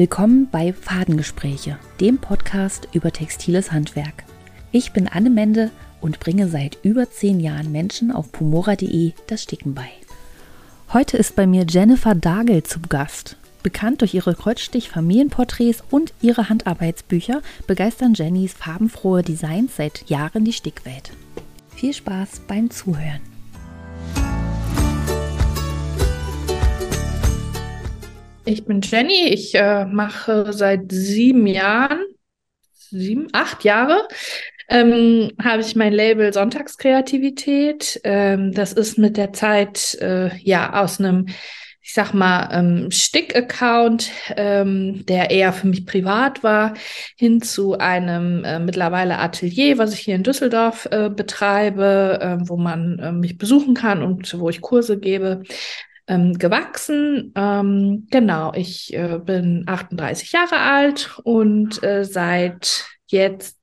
Willkommen bei Fadengespräche, dem Podcast über textiles Handwerk. Ich bin Anne Mende und bringe seit über zehn Jahren Menschen auf pumora.de das Sticken bei. Heute ist bei mir Jennifer Dagel zu Gast. Bekannt durch ihre Kreuzstich-Familienporträts und ihre Handarbeitsbücher begeistern Jennys farbenfrohe Designs seit Jahren die Stickwelt. Viel Spaß beim Zuhören. Ich bin Jenny. Ich äh, mache seit sieben Jahren, sieben, acht Jahre, ähm, habe ich mein Label Sonntagskreativität. Ähm, das ist mit der Zeit äh, ja aus einem, ich sag mal, ähm, Stick-Account, ähm, der eher für mich privat war, hin zu einem äh, mittlerweile Atelier, was ich hier in Düsseldorf äh, betreibe, äh, wo man äh, mich besuchen kann und wo ich Kurse gebe ähm, gewachsen. Ähm, genau, ich äh, bin 38 Jahre alt und äh, seit jetzt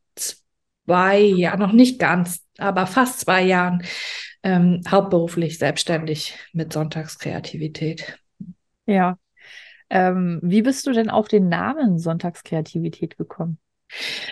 zwei Jahren, noch nicht ganz, aber fast zwei Jahren ähm, hauptberuflich selbstständig mit Sonntagskreativität. Ja. Ähm, wie bist du denn auf den Namen Sonntagskreativität gekommen?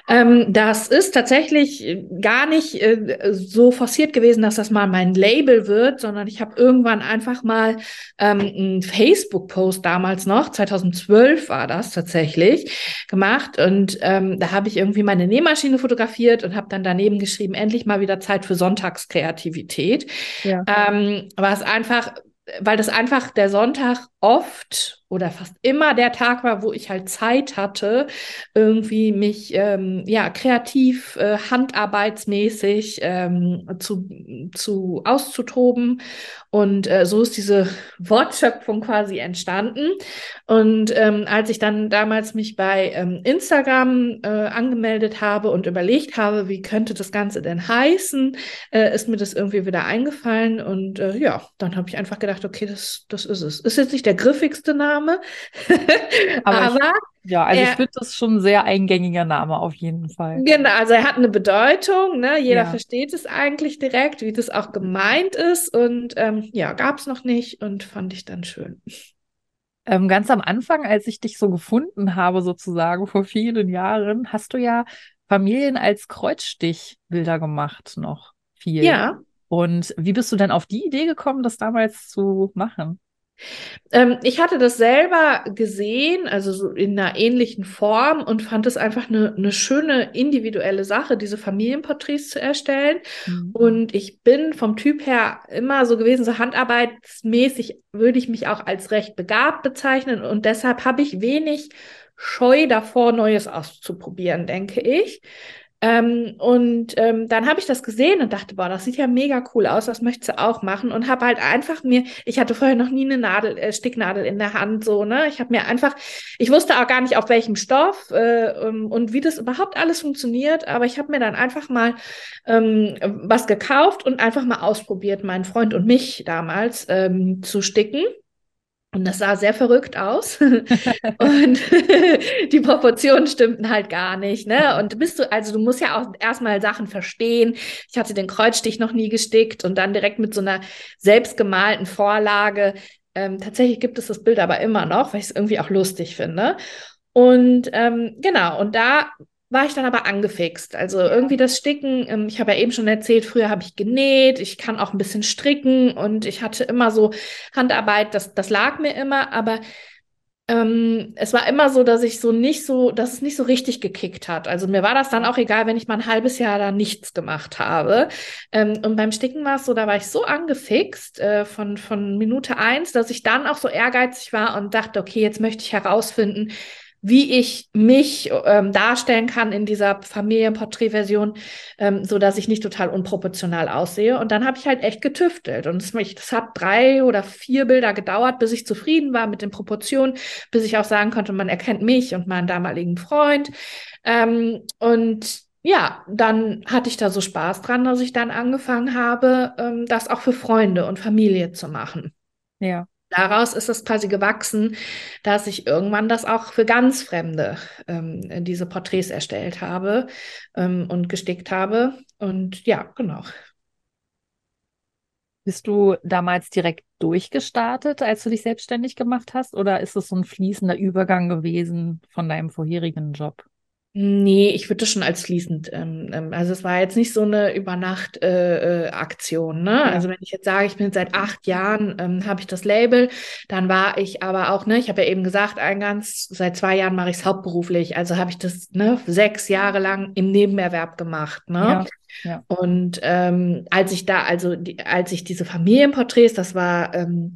Ähm, das ist tatsächlich äh, gar nicht äh, so forciert gewesen, dass das mal mein Label wird, sondern ich habe irgendwann einfach mal ähm, einen Facebook-Post damals noch, 2012 war das tatsächlich, gemacht und ähm, da habe ich irgendwie meine Nähmaschine fotografiert und habe dann daneben geschrieben, endlich mal wieder Zeit für Sonntagskreativität. Ja. Ähm, was einfach weil das einfach der Sonntag oft oder fast immer der Tag war, wo ich halt Zeit hatte, irgendwie mich ähm, ja kreativ, äh, handarbeitsmäßig ähm, zu, zu auszutoben. Und äh, so ist diese Wortschöpfung quasi entstanden. Und ähm, als ich dann damals mich bei ähm, Instagram äh, angemeldet habe und überlegt habe, wie könnte das Ganze denn heißen, äh, ist mir das irgendwie wieder eingefallen. Und äh, ja, dann habe ich einfach gedacht, okay, das, das ist es. Ist jetzt nicht der griffigste Name Name. Aber, Aber ich, ja, also er, ich finde das schon ein sehr eingängiger Name auf jeden Fall. Genau, also er hat eine Bedeutung, ne? Jeder ja. versteht es eigentlich direkt, wie das auch gemeint ist. Und ähm, ja, gab es noch nicht und fand ich dann schön. Ähm, ganz am Anfang, als ich dich so gefunden habe, sozusagen vor vielen Jahren, hast du ja Familien als Kreuzstichbilder gemacht noch viel. Ja. Und wie bist du denn auf die Idee gekommen, das damals zu machen? Ähm, ich hatte das selber gesehen, also so in einer ähnlichen Form und fand es einfach eine, eine schöne individuelle Sache, diese Familienporträts zu erstellen. Mhm. Und ich bin vom Typ her immer so gewesen, so handarbeitsmäßig würde ich mich auch als recht begabt bezeichnen und deshalb habe ich wenig Scheu davor, Neues auszuprobieren, denke ich. Ähm, und ähm, dann habe ich das gesehen und dachte, boah, das sieht ja mega cool aus, das möchtest du auch machen. Und habe halt einfach mir, ich hatte vorher noch nie eine Nadel, äh, Sticknadel in der Hand, so, ne? Ich habe mir einfach, ich wusste auch gar nicht, auf welchem Stoff äh, um, und wie das überhaupt alles funktioniert, aber ich habe mir dann einfach mal ähm, was gekauft und einfach mal ausprobiert, meinen Freund und mich damals ähm, zu sticken. Und das sah sehr verrückt aus. und die Proportionen stimmten halt gar nicht. Ne? Und bist du, also du musst ja auch erstmal Sachen verstehen. Ich hatte den Kreuzstich noch nie gestickt und dann direkt mit so einer selbstgemalten Vorlage. Ähm, tatsächlich gibt es das Bild aber immer noch, weil ich es irgendwie auch lustig finde. Und ähm, genau, und da war ich dann aber angefixt. Also irgendwie das Sticken, ähm, ich habe ja eben schon erzählt, früher habe ich genäht, ich kann auch ein bisschen stricken und ich hatte immer so Handarbeit, das, das lag mir immer, aber ähm, es war immer so, dass ich so nicht so, dass es nicht so richtig gekickt hat. Also mir war das dann auch egal, wenn ich mal ein halbes Jahr da nichts gemacht habe. Ähm, und beim Sticken war es so, da war ich so angefixt äh, von, von Minute eins, dass ich dann auch so ehrgeizig war und dachte, okay, jetzt möchte ich herausfinden, wie ich mich ähm, darstellen kann in dieser Familienporträtversion, ähm, so dass ich nicht total unproportional aussehe. Und dann habe ich halt echt getüftelt. Und es, das hat drei oder vier Bilder gedauert, bis ich zufrieden war mit den Proportionen, bis ich auch sagen konnte, man erkennt mich und meinen damaligen Freund. Ähm, und ja, dann hatte ich da so Spaß dran, dass ich dann angefangen habe, ähm, das auch für Freunde und Familie zu machen. Ja daraus ist es quasi gewachsen, dass ich irgendwann das auch für ganz Fremde ähm, diese Porträts erstellt habe ähm, und gestickt habe. Und ja, genau. Bist du damals direkt durchgestartet, als du dich selbstständig gemacht hast, oder ist es so ein fließender Übergang gewesen von deinem vorherigen Job? Nee, ich würde das schon als fließend. Ähm, ähm, also es war jetzt nicht so eine Übernacht-Aktion. Äh, äh, ne? Ja. Also wenn ich jetzt sage, ich bin seit acht Jahren, ähm, habe ich das Label, dann war ich aber auch, ne, ich habe ja eben gesagt, eingangs, seit zwei Jahren mache ich es hauptberuflich. Also habe ich das ne, sechs Jahre lang im Nebenerwerb gemacht. Ne? Ja. Ja. Und ähm, als ich da, also die, als ich diese Familienporträts, das war ähm,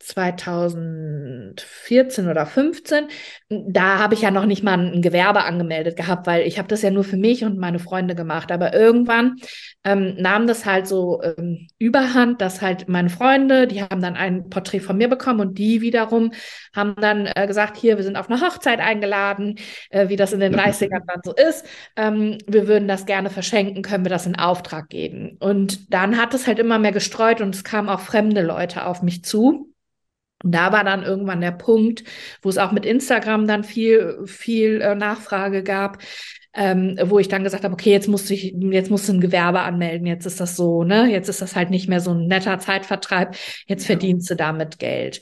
2014 oder 15, da habe ich ja noch nicht mal ein Gewerbe angemeldet gehabt, weil ich habe das ja nur für mich und meine Freunde gemacht. Aber irgendwann ähm, nahm das halt so ähm, überhand, dass halt meine Freunde, die haben dann ein Porträt von mir bekommen und die wiederum haben dann äh, gesagt, hier, wir sind auf eine Hochzeit eingeladen, äh, wie das in den 30ern dann so ist. Ähm, wir würden das gerne verschenken, können wir das in Auftrag geben. Und dann hat es halt immer mehr gestreut und es kamen auch fremde Leute auf mich zu. Und da war dann irgendwann der Punkt, wo es auch mit Instagram dann viel, viel äh, Nachfrage gab, ähm, wo ich dann gesagt habe, okay, jetzt muss ich, jetzt musst du ein Gewerbe anmelden, jetzt ist das so, ne? Jetzt ist das halt nicht mehr so ein netter Zeitvertreib, jetzt ja. verdienst du damit Geld.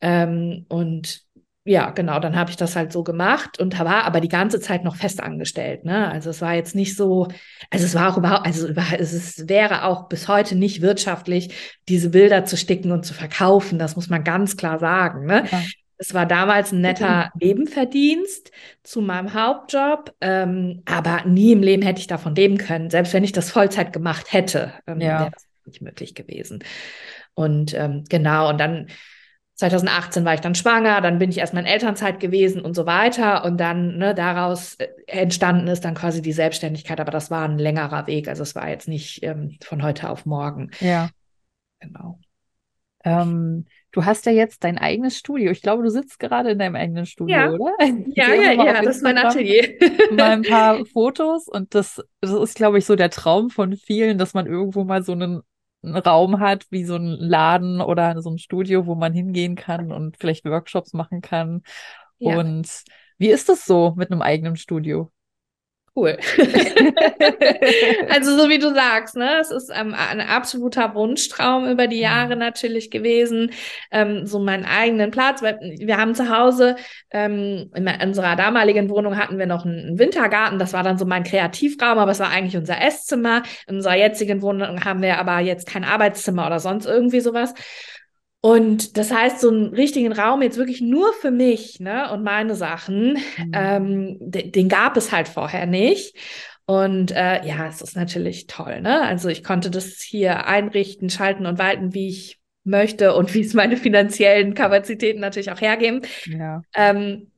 Ähm, und ja, genau, dann habe ich das halt so gemacht und war aber die ganze Zeit noch fest angestellt. Ne? Also es war jetzt nicht so, also es war auch überhaupt, also es wäre auch bis heute nicht wirtschaftlich, diese Bilder zu sticken und zu verkaufen. Das muss man ganz klar sagen. Ne? Ja. Es war damals ein netter Nebenverdienst zu meinem Hauptjob, ähm, aber nie im Leben hätte ich davon leben können. Selbst wenn ich das Vollzeit gemacht hätte, ähm, ja. wäre das nicht möglich gewesen. Und ähm, genau, und dann 2018 war ich dann schwanger, dann bin ich erstmal in Elternzeit gewesen und so weiter. Und dann ne, daraus äh, entstanden ist dann quasi die Selbstständigkeit. Aber das war ein längerer Weg. Also es war jetzt nicht ähm, von heute auf morgen. Ja. Genau. Ähm, du hast ja jetzt dein eigenes Studio. Ich glaube, du sitzt gerade in deinem eigenen Studio, ja. oder? ja, ja, ja, das ist mein Atelier. mal ein paar Fotos und das, das ist, glaube ich, so der Traum von vielen, dass man irgendwo mal so einen einen Raum hat, wie so ein Laden oder so ein Studio, wo man hingehen kann und vielleicht Workshops machen kann. Ja. Und wie ist das so mit einem eigenen Studio? Cool. also so wie du sagst, ne, es ist ähm, ein absoluter Wunschtraum über die mhm. Jahre natürlich gewesen, ähm, so meinen eigenen Platz. Weil wir haben zu Hause ähm, in unserer damaligen Wohnung hatten wir noch einen Wintergarten. Das war dann so mein Kreativraum, aber es war eigentlich unser Esszimmer. In unserer jetzigen Wohnung haben wir aber jetzt kein Arbeitszimmer oder sonst irgendwie sowas. Und das heißt, so einen richtigen Raum jetzt wirklich nur für mich ne, und meine Sachen, mhm. ähm, den, den gab es halt vorher nicht. Und äh, ja, es ist natürlich toll. Ne? Also ich konnte das hier einrichten, schalten und walten, wie ich möchte und wie es meine finanziellen Kapazitäten natürlich auch hergeben. Ja. Ähm,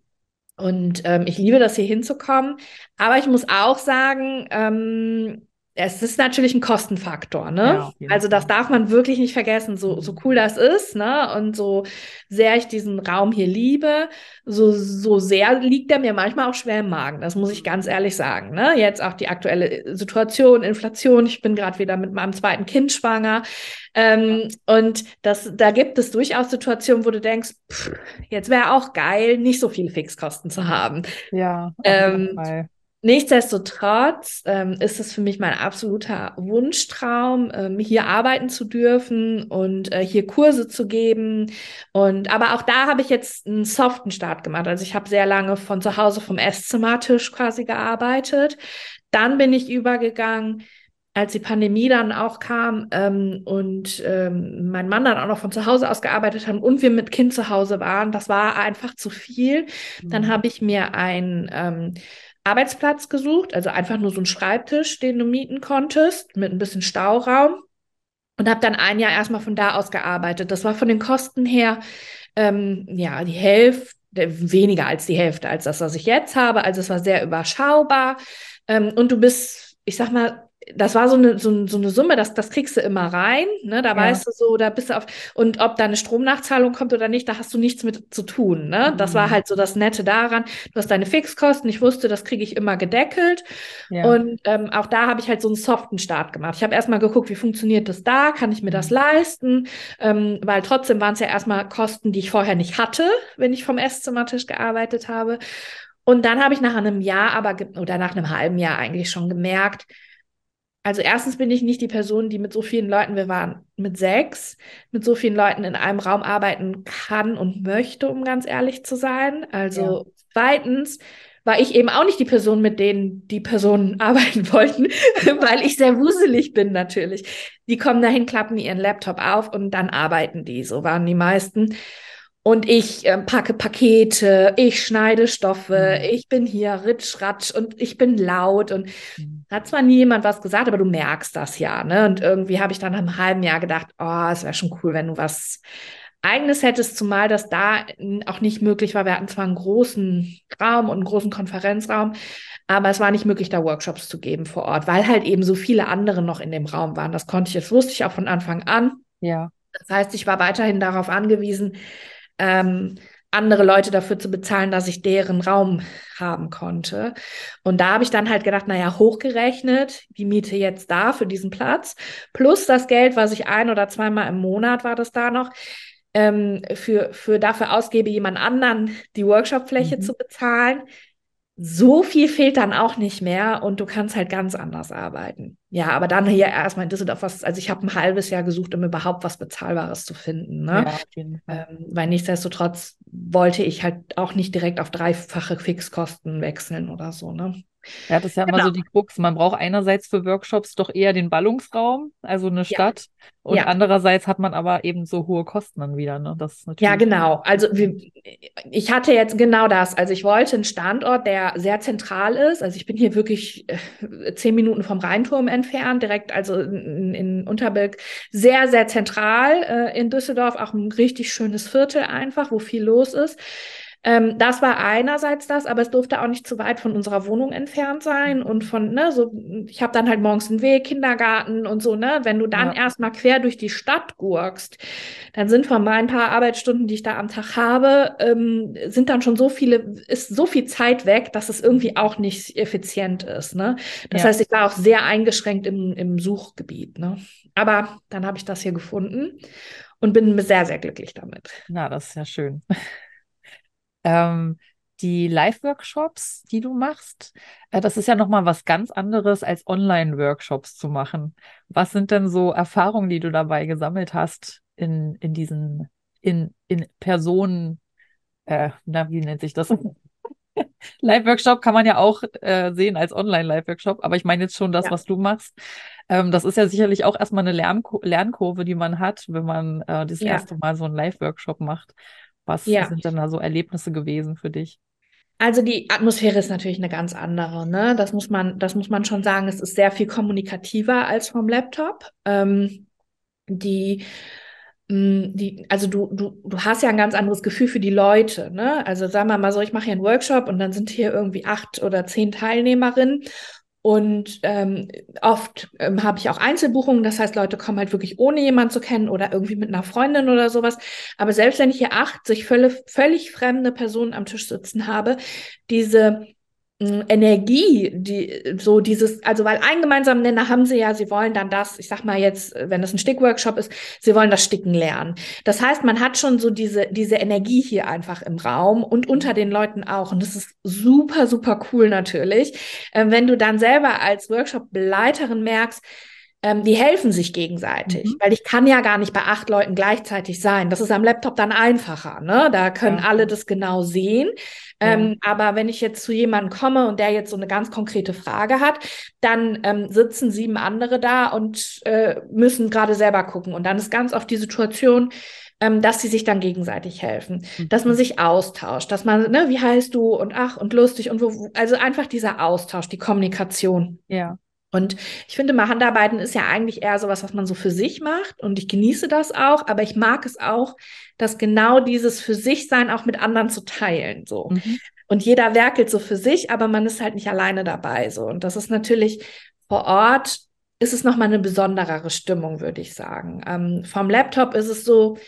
und ähm, ich liebe das, hier hinzukommen. Aber ich muss auch sagen, ähm, es ist natürlich ein Kostenfaktor, ne? Ja, also das darf man wirklich nicht vergessen, so, so cool das ist, ne? Und so sehr ich diesen Raum hier liebe, so, so sehr liegt er mir manchmal auch schwer im Magen. Das muss ich ganz ehrlich sagen. Ne? Jetzt auch die aktuelle Situation, Inflation. Ich bin gerade wieder mit meinem zweiten Kind schwanger. Ähm, und das, da gibt es durchaus Situationen, wo du denkst, pff, jetzt wäre auch geil, nicht so viele Fixkosten zu haben. Ja. Ähm, Nichtsdestotrotz ähm, ist es für mich mein absoluter Wunschtraum, ähm, hier arbeiten zu dürfen und äh, hier Kurse zu geben. Und aber auch da habe ich jetzt einen soften Start gemacht. Also ich habe sehr lange von zu Hause vom Esszimmertisch quasi gearbeitet. Dann bin ich übergegangen, als die Pandemie dann auch kam ähm, und ähm, mein Mann dann auch noch von zu Hause aus gearbeitet haben und wir mit Kind zu Hause waren, das war einfach zu viel. Mhm. Dann habe ich mir ein ähm, Arbeitsplatz gesucht, also einfach nur so einen Schreibtisch, den du mieten konntest, mit ein bisschen Stauraum. Und habe dann ein Jahr erstmal von da aus gearbeitet. Das war von den Kosten her, ähm, ja, die Hälfte, weniger als die Hälfte als das, was ich jetzt habe. Also es war sehr überschaubar. Ähm, und du bist, ich sag mal, das war so eine, so, so, eine Summe, das, das kriegst du immer rein, ne? Da ja. weißt du so, da bist du auf, und ob da eine Stromnachzahlung kommt oder nicht, da hast du nichts mit zu tun, ne? Mhm. Das war mhm. halt so das Nette daran. Du hast deine Fixkosten, ich wusste, das kriege ich immer gedeckelt. Ja. Und ähm, auch da habe ich halt so einen soften Start gemacht. Ich habe erstmal geguckt, wie funktioniert das da? Kann ich mir das mhm. leisten? Ähm, weil trotzdem waren es ja erstmal Kosten, die ich vorher nicht hatte, wenn ich vom Esszimmertisch gearbeitet habe. Und dann habe ich nach einem Jahr aber, oder nach einem halben Jahr eigentlich schon gemerkt, also erstens bin ich nicht die Person, die mit so vielen Leuten, wir waren mit sechs, mit so vielen Leuten in einem Raum arbeiten kann und möchte, um ganz ehrlich zu sein. Also ja. zweitens war ich eben auch nicht die Person, mit denen die Personen arbeiten wollten, weil ich sehr wuselig bin natürlich. Die kommen dahin, klappen ihren Laptop auf und dann arbeiten die. So waren die meisten. Und ich äh, packe Pakete, ich schneide Stoffe, mhm. ich bin hier ritsch, ratsch und ich bin laut. Und mhm. Hat zwar nie jemand was gesagt, aber du merkst das ja. Ne? Und irgendwie habe ich dann nach einem halben Jahr gedacht, oh, es wäre schon cool, wenn du was Eigenes hättest, zumal das da auch nicht möglich war. Wir hatten zwar einen großen Raum und einen großen Konferenzraum, aber es war nicht möglich, da Workshops zu geben vor Ort, weil halt eben so viele andere noch in dem Raum waren. Das konnte ich, das wusste ich auch von Anfang an. Ja. Das heißt, ich war weiterhin darauf angewiesen, ähm, andere Leute dafür zu bezahlen, dass ich deren Raum haben konnte. Und da habe ich dann halt gedacht, naja, hochgerechnet, die Miete jetzt da für diesen Platz, plus das Geld, was ich ein oder zweimal im Monat war das da noch, ähm, für, für dafür ausgebe, jemand anderen die Workshopfläche mhm. zu bezahlen, so viel fehlt dann auch nicht mehr und du kannst halt ganz anders arbeiten. Ja, aber dann hier erstmal in Düsseldorf was, also ich habe ein halbes Jahr gesucht, um überhaupt was Bezahlbares zu finden. Ne? Ja, ähm, weil nichtsdestotrotz wollte ich halt auch nicht direkt auf dreifache Fixkosten wechseln oder so, ne? Ja, das ist ja genau. immer so die Krux. Man braucht einerseits für Workshops doch eher den Ballungsraum, also eine Stadt. Ja. Und ja. andererseits hat man aber eben so hohe Kosten dann wieder. Ne? Das ja, genau. Also ich hatte jetzt genau das. Also ich wollte einen Standort, der sehr zentral ist. Also ich bin hier wirklich äh, zehn Minuten vom Rheinturm entfernt, direkt also in, in Unterbilk. Sehr, sehr zentral äh, in Düsseldorf. Auch ein richtig schönes Viertel einfach, wo viel los ist. Ähm, das war einerseits das, aber es durfte auch nicht zu weit von unserer Wohnung entfernt sein mhm. und von, ne, so, ich habe dann halt morgens einen Weg, Kindergarten und so, ne, wenn du dann ja. erstmal quer durch die Stadt gurkst, dann sind von meinen paar Arbeitsstunden, die ich da am Tag habe, ähm, sind dann schon so viele, ist so viel Zeit weg, dass es irgendwie auch nicht effizient ist, ne. Das ja. heißt, ich war auch sehr eingeschränkt im, im Suchgebiet, ne. Aber dann habe ich das hier gefunden und bin sehr, sehr glücklich damit. Na, das ist ja schön. Ähm, die Live-Workshops, die du machst, äh, das ist ja nochmal was ganz anderes als Online-Workshops zu machen. Was sind denn so Erfahrungen, die du dabei gesammelt hast in, in diesen, in, in Personen, äh, na, wie nennt sich das? Live-Workshop kann man ja auch äh, sehen als Online-Live-Workshop, aber ich meine jetzt schon das, ja. was du machst. Ähm, das ist ja sicherlich auch erstmal eine Lernkur Lernkurve, die man hat, wenn man äh, das ja. erste Mal so einen Live-Workshop macht. Was ja. sind denn da so Erlebnisse gewesen für dich? Also die Atmosphäre ist natürlich eine ganz andere, ne? Das muss man, das muss man schon sagen. Es ist sehr viel kommunikativer als vom Laptop. Ähm, die, mm, die, also du, du, du hast ja ein ganz anderes Gefühl für die Leute, ne? Also sagen wir mal so, ich mache hier einen Workshop und dann sind hier irgendwie acht oder zehn Teilnehmerinnen und ähm, oft ähm, habe ich auch Einzelbuchungen, das heißt, Leute kommen halt wirklich ohne jemanden zu kennen oder irgendwie mit einer Freundin oder sowas. Aber selbst wenn ich hier 80 völlig, völlig fremde Personen am Tisch sitzen habe, diese Energie, die so dieses, also weil einen gemeinsamen Nenner haben sie ja, sie wollen dann das, ich sag mal jetzt, wenn das ein Stickworkshop ist, sie wollen das Sticken lernen. Das heißt, man hat schon so diese, diese Energie hier einfach im Raum und unter den Leuten auch. Und das ist super, super cool natürlich. Ähm, wenn du dann selber als Workshop-Leiterin merkst, ähm, die helfen sich gegenseitig, mhm. weil ich kann ja gar nicht bei acht Leuten gleichzeitig sein. Das ist am Laptop dann einfacher, ne? Da können ja. alle das genau sehen. Ähm, aber wenn ich jetzt zu jemandem komme und der jetzt so eine ganz konkrete Frage hat, dann ähm, sitzen sieben andere da und äh, müssen gerade selber gucken. Und dann ist ganz oft die Situation, ähm, dass sie sich dann gegenseitig helfen, mhm. dass man sich austauscht, dass man, ne, wie heißt du und ach und lustig und wo, also einfach dieser Austausch, die Kommunikation. Ja. Und ich finde mal, Handarbeiten ist ja eigentlich eher sowas, was man so für sich macht. Und ich genieße das auch, aber ich mag es auch, dass genau dieses für sich sein auch mit anderen zu teilen, so. Mhm. Und jeder werkelt so für sich, aber man ist halt nicht alleine dabei, so. Und das ist natürlich vor Ort ist es nochmal eine besonderere Stimmung, würde ich sagen. Ähm, vom Laptop ist es so,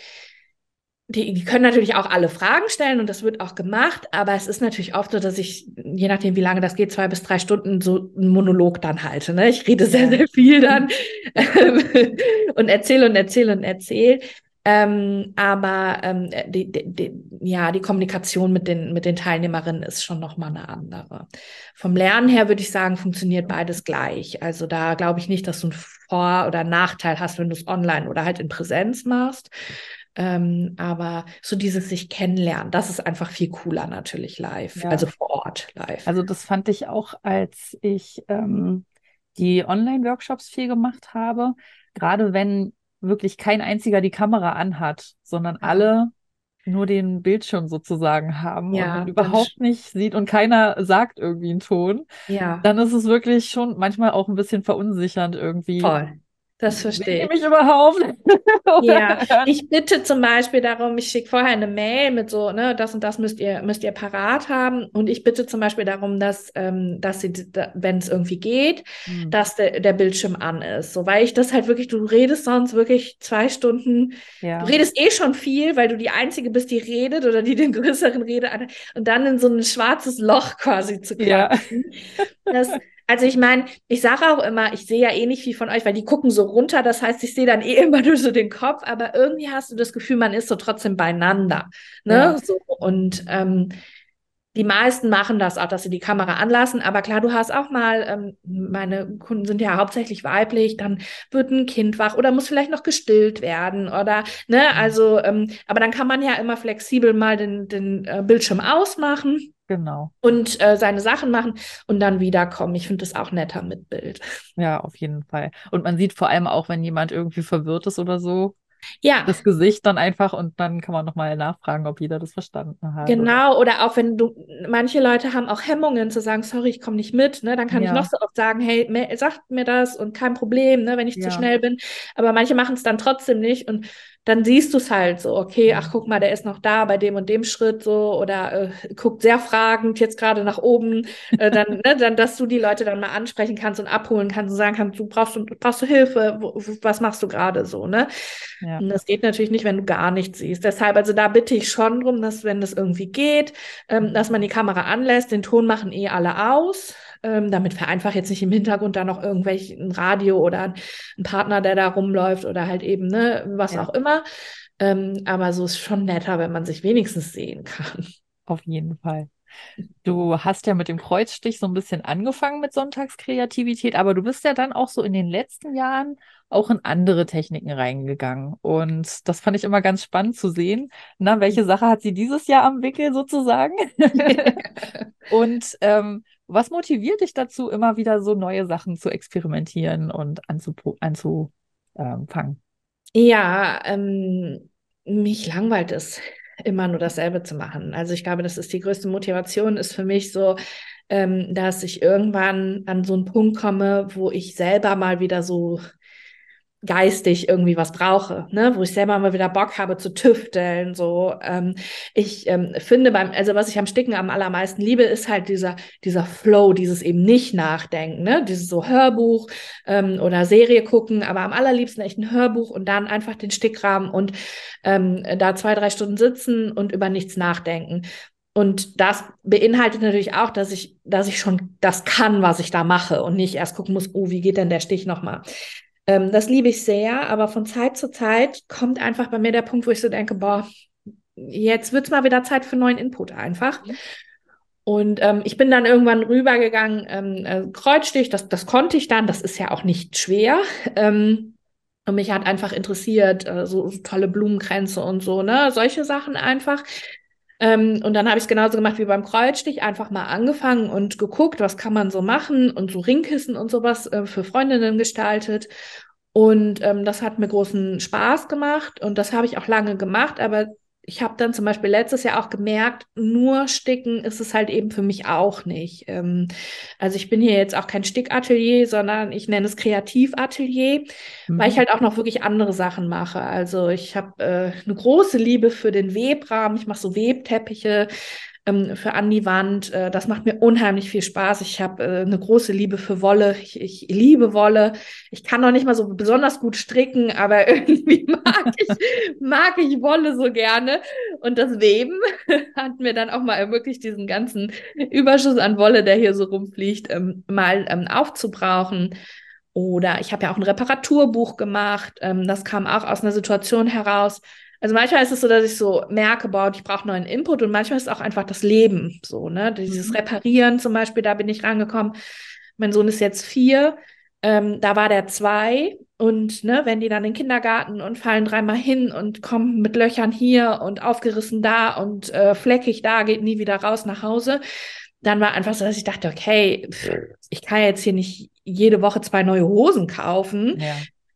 die, die können natürlich auch alle Fragen stellen und das wird auch gemacht, aber es ist natürlich oft so, dass ich, je nachdem, wie lange das geht, zwei bis drei Stunden so einen Monolog dann halte. Ne? Ich rede sehr, sehr viel dann und erzähle und erzähle und erzähle. Ähm, aber ähm, die, die, die, ja, die Kommunikation mit den, mit den Teilnehmerinnen ist schon nochmal eine andere. Vom Lernen her würde ich sagen, funktioniert beides gleich. Also da glaube ich nicht, dass du einen Vor- oder Nachteil hast, wenn du es online oder halt in Präsenz machst. Ähm, aber so dieses sich kennenlernen, das ist einfach viel cooler natürlich live, ja. also vor Ort live. Also das fand ich auch, als ich ähm, die Online-Workshops viel gemacht habe, gerade wenn wirklich kein einziger die Kamera anhat, sondern alle nur den Bildschirm sozusagen haben ja, und man überhaupt nicht sieht und keiner sagt irgendwie einen Ton, ja. dann ist es wirklich schon manchmal auch ein bisschen verunsichernd irgendwie. Voll. Das verstehe ich. mich überhaupt. ja, ich bitte zum Beispiel darum, ich schicke vorher eine Mail mit so, ne, das und das müsst ihr, müsst ihr parat haben. Und ich bitte zum Beispiel darum, dass, ähm, dass sie, wenn es irgendwie geht, mhm. dass der, der Bildschirm an ist. So, weil ich das halt wirklich, du redest sonst wirklich zwei Stunden, ja. du redest eh schon viel, weil du die Einzige bist, die redet oder die den größeren Rede und dann in so ein schwarzes Loch quasi zu kommen. Ja. Das, also ich meine, ich sage auch immer, ich sehe ja eh nicht viel von euch, weil die gucken so runter. Das heißt, ich sehe dann eh immer nur so den Kopf, aber irgendwie hast du das Gefühl, man ist so trotzdem beieinander. Ne? Ja. So, und ähm, die meisten machen das auch, dass sie die Kamera anlassen. Aber klar, du hast auch mal, ähm, meine Kunden sind ja hauptsächlich weiblich, dann wird ein Kind wach oder muss vielleicht noch gestillt werden oder, ne, mhm. also, ähm, aber dann kann man ja immer flexibel mal den, den äh, Bildschirm ausmachen. Genau. Und äh, seine Sachen machen und dann wiederkommen. Ich finde das auch netter mit Bild. Ja, auf jeden Fall. Und man sieht vor allem auch, wenn jemand irgendwie verwirrt ist oder so, ja. das Gesicht dann einfach und dann kann man nochmal nachfragen, ob jeder das verstanden hat. Genau, oder? oder auch wenn du, manche Leute haben auch Hemmungen zu sagen, sorry, ich komme nicht mit, ne? Dann kann ja. ich noch so oft sagen, hey, sagt mir das und kein Problem, ne, wenn ich ja. zu schnell bin. Aber manche machen es dann trotzdem nicht und dann siehst du es halt so, okay, ach guck mal, der ist noch da bei dem und dem Schritt so oder äh, guckt sehr fragend jetzt gerade nach oben, äh, dann, ne, dann, dass du die Leute dann mal ansprechen kannst und abholen kannst und sagen kannst, du brauchst, du brauchst du Hilfe, wo, was machst du gerade so, ne? Ja. Und das geht natürlich nicht, wenn du gar nichts siehst. Deshalb, also da bitte ich schon drum, dass wenn das irgendwie geht, ähm, dass man die Kamera anlässt, den Ton machen eh alle aus ähm, damit wir einfach jetzt nicht im Hintergrund da noch irgendwelchen Radio oder ein Partner, der da rumläuft oder halt eben, ne, was ja. auch immer. Ähm, aber so ist schon netter, wenn man sich wenigstens sehen kann. Auf jeden Fall. Du hast ja mit dem Kreuzstich so ein bisschen angefangen mit Sonntagskreativität, aber du bist ja dann auch so in den letzten Jahren auch in andere Techniken reingegangen. Und das fand ich immer ganz spannend zu sehen. Na, welche Sache hat sie dieses Jahr am Wickel sozusagen? und ähm, was motiviert dich dazu, immer wieder so neue Sachen zu experimentieren und anzufangen? Ja, ähm, mich langweilt es, immer nur dasselbe zu machen. Also ich glaube, das ist die größte Motivation, ist für mich so, ähm, dass ich irgendwann an so einen Punkt komme, wo ich selber mal wieder so geistig irgendwie was brauche, ne, wo ich selber mal wieder Bock habe zu tüfteln. So, ähm, ich ähm, finde beim, also was ich am Sticken am allermeisten liebe, ist halt dieser dieser Flow, dieses eben nicht nachdenken, ne, dieses so Hörbuch ähm, oder Serie gucken, aber am allerliebsten echt ein Hörbuch und dann einfach den Stickrahmen und ähm, da zwei drei Stunden sitzen und über nichts nachdenken. Und das beinhaltet natürlich auch, dass ich, dass ich schon das kann, was ich da mache und nicht erst gucken muss, oh, wie geht denn der Stich nochmal? Ähm, das liebe ich sehr, aber von Zeit zu Zeit kommt einfach bei mir der Punkt, wo ich so denke, boah, jetzt wird es mal wieder Zeit für neuen Input einfach. Mhm. Und ähm, ich bin dann irgendwann rübergegangen, ähm, äh, Kreuzstich, das, das konnte ich dann, das ist ja auch nicht schwer. Ähm, und mich hat einfach interessiert, äh, so, so tolle Blumenkränze und so, ne, solche Sachen einfach. Ähm, und dann habe ich es genauso gemacht wie beim Kreuzstich, einfach mal angefangen und geguckt, was kann man so machen und so Ringkissen und sowas äh, für Freundinnen gestaltet. Und ähm, das hat mir großen Spaß gemacht und das habe ich auch lange gemacht, aber ich habe dann zum Beispiel letztes Jahr auch gemerkt, nur Sticken ist es halt eben für mich auch nicht. Ähm, also ich bin hier jetzt auch kein Stickatelier, sondern ich nenne es Kreativatelier, mhm. weil ich mhm. halt auch noch wirklich andere Sachen mache. Also ich habe äh, eine große Liebe für den Webrahmen. Ich mache so Webteppiche ähm, für an die Wand. Äh, das macht mir unheimlich viel Spaß. Ich habe äh, eine große Liebe für Wolle. Ich, ich liebe Wolle. Ich kann noch nicht mal so besonders gut stricken, aber irgendwie mag ich, mag ich Wolle so gerne. Und das Weben hat mir dann auch mal ermöglicht, diesen ganzen Überschuss an Wolle, der hier so rumfliegt, ähm, mal ähm, aufzubrauchen. Oder ich habe ja auch ein Reparaturbuch gemacht. Ähm, das kam auch aus einer Situation heraus. Also manchmal ist es so, dass ich so merke, boah, ich brauche neuen Input und manchmal ist es auch einfach das Leben so, ne? Dieses mhm. Reparieren zum Beispiel, da bin ich rangekommen. Mein Sohn ist jetzt vier, ähm, da war der zwei und ne, wenn die dann in den Kindergarten und fallen dreimal hin und kommen mit Löchern hier und aufgerissen da und äh, fleckig da, geht nie wieder raus nach Hause, dann war einfach so, dass ich dachte, okay, ich kann jetzt hier nicht jede Woche zwei neue Hosen kaufen. Ja.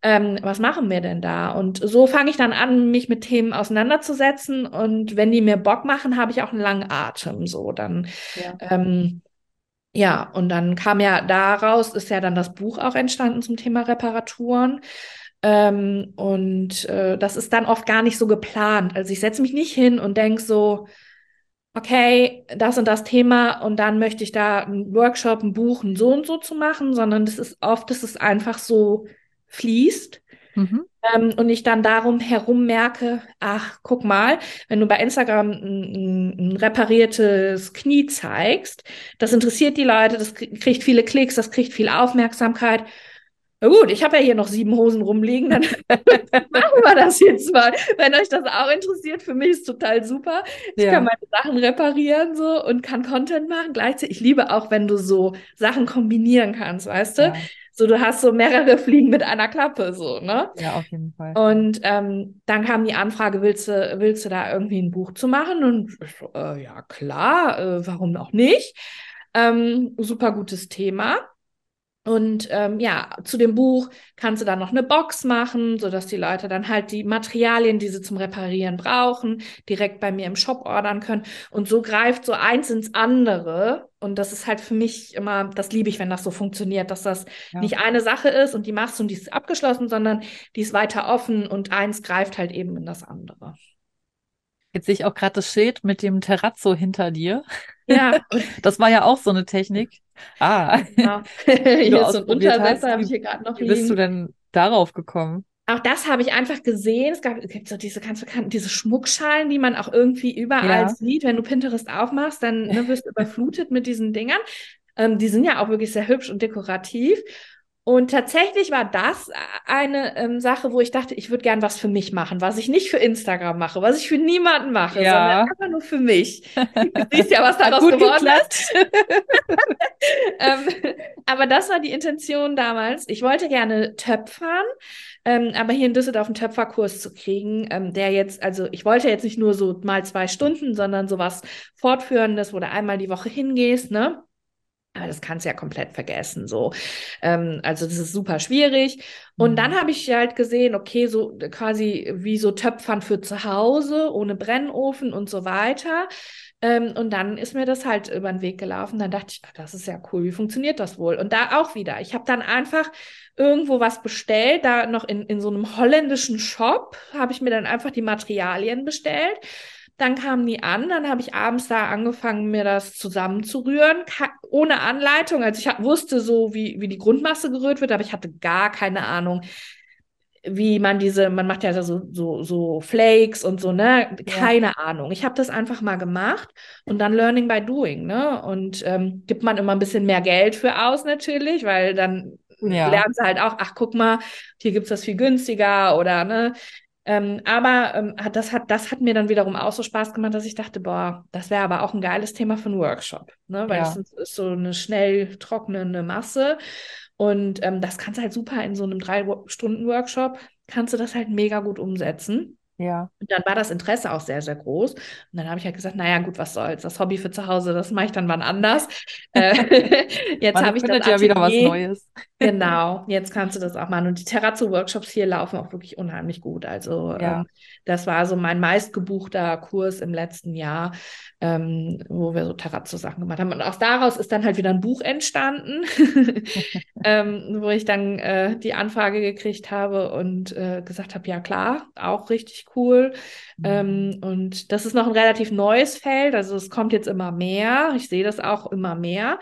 Ähm, was machen wir denn da? Und so fange ich dann an, mich mit Themen auseinanderzusetzen. Und wenn die mir Bock machen, habe ich auch einen langen Atem. So, dann ja. Ähm, ja, und dann kam ja daraus, ist ja dann das Buch auch entstanden zum Thema Reparaturen. Ähm, und äh, das ist dann oft gar nicht so geplant. Also ich setze mich nicht hin und denke so, okay, das und das Thema und dann möchte ich da einen Workshop, ein Buch, ein so und so zu machen, sondern das ist oft, dass es einfach so fließt. Mhm. Ähm, und ich dann darum herum merke, ach, guck mal, wenn du bei Instagram ein, ein, repariertes Knie zeigst, das interessiert die Leute, das kriegt viele Klicks, das kriegt viel Aufmerksamkeit. Na gut, ich habe ja hier noch sieben Hosen rumliegen, dann machen wir das jetzt mal. Wenn euch das auch interessiert, für mich ist total super. Ich ja. kann meine Sachen reparieren so und kann Content machen. Gleichzeitig, ich liebe auch, wenn du so Sachen kombinieren kannst, weißt du? Ja. So, du hast so mehrere Fliegen mit einer Klappe, so, ne? Ja, auf jeden Fall. Und ähm, dann kam die Anfrage, willst du, willst du da irgendwie ein Buch zu machen? Und äh, ja, klar, äh, warum auch nicht? Ähm, super gutes Thema. Und ähm, ja, zu dem Buch kannst du dann noch eine Box machen, sodass die Leute dann halt die Materialien, die sie zum Reparieren brauchen, direkt bei mir im Shop ordern können. Und so greift so eins ins andere. Und das ist halt für mich immer, das liebe ich, wenn das so funktioniert, dass das ja. nicht eine Sache ist und die machst du und die ist abgeschlossen, sondern die ist weiter offen und eins greift halt eben in das andere. Jetzt sehe ich auch gerade das Schild mit dem Terrazzo hinter dir. Ja. Das war ja auch so eine Technik. Ah. Ja. hier ist so ein Untersetzer, habe ich hier gerade noch Wie bist du denn darauf gekommen? Auch das habe ich einfach gesehen. Es gab, es gibt so diese ganz bekannten, diese Schmuckschalen, die man auch irgendwie überall ja. sieht. Wenn du Pinterest aufmachst, dann ne, wirst du überflutet mit diesen Dingern. Ähm, die sind ja auch wirklich sehr hübsch und dekorativ. Und tatsächlich war das eine ähm, Sache, wo ich dachte, ich würde gern was für mich machen, was ich nicht für Instagram mache, was ich für niemanden mache, ja. sondern einfach nur für mich. Du siehst ja, was daraus geworden ist. ähm, aber das war die Intention damals. Ich wollte gerne töpfern, ähm, aber hier in Düsseldorf einen Töpferkurs zu kriegen, ähm, der jetzt, also ich wollte jetzt nicht nur so mal zwei Stunden, sondern sowas Fortführendes, wo du einmal die Woche hingehst, ne? Aber das kannst du ja komplett vergessen. So. Ähm, also das ist super schwierig. Und mhm. dann habe ich halt gesehen, okay, so quasi wie so Töpfern für zu Hause, ohne Brennofen und so weiter. Ähm, und dann ist mir das halt über den Weg gelaufen. Dann dachte ich, ach, das ist ja cool, wie funktioniert das wohl? Und da auch wieder. Ich habe dann einfach irgendwo was bestellt, da noch in, in so einem holländischen Shop habe ich mir dann einfach die Materialien bestellt dann kamen die an, dann habe ich abends da angefangen, mir das zusammenzurühren, ohne Anleitung. Also ich wusste so, wie, wie die Grundmasse gerührt wird, aber ich hatte gar keine Ahnung, wie man diese, man macht ja so, so, so Flakes und so, ne? Keine ja. Ahnung. Ich habe das einfach mal gemacht und dann Learning by Doing, ne? Und ähm, gibt man immer ein bisschen mehr Geld für aus natürlich, weil dann ja. lernst du halt auch, ach guck mal, hier gibt es das viel günstiger oder ne? Ähm, aber ähm, das, hat, das hat mir dann wiederum auch so Spaß gemacht, dass ich dachte, boah, das wäre aber auch ein geiles Thema für einen Workshop, ne? weil es ist so eine schnell trocknende Masse und ähm, das kannst du halt super in so einem Drei-Stunden-Workshop, kannst du das halt mega gut umsetzen. Ja. Und dann war das Interesse auch sehr, sehr groß. Und dann habe ich halt gesagt, naja, gut, was soll's. Das Hobby für zu Hause, das mache ich dann wann anders. äh, jetzt habe ich das ja wieder was Neues. genau, jetzt kannst du das auch machen. Und die Terrazzo-Workshops hier laufen auch wirklich unheimlich gut. Also ja. ähm, das war so mein meistgebuchter Kurs im letzten Jahr, ähm, wo wir so Terrazzo-Sachen gemacht haben. Und auch daraus ist dann halt wieder ein Buch entstanden, ähm, wo ich dann äh, die Anfrage gekriegt habe und äh, gesagt habe, ja klar, auch richtig cool. Mhm. Ähm, und das ist noch ein relativ neues Feld, also es kommt jetzt immer mehr. Ich sehe das auch immer mehr.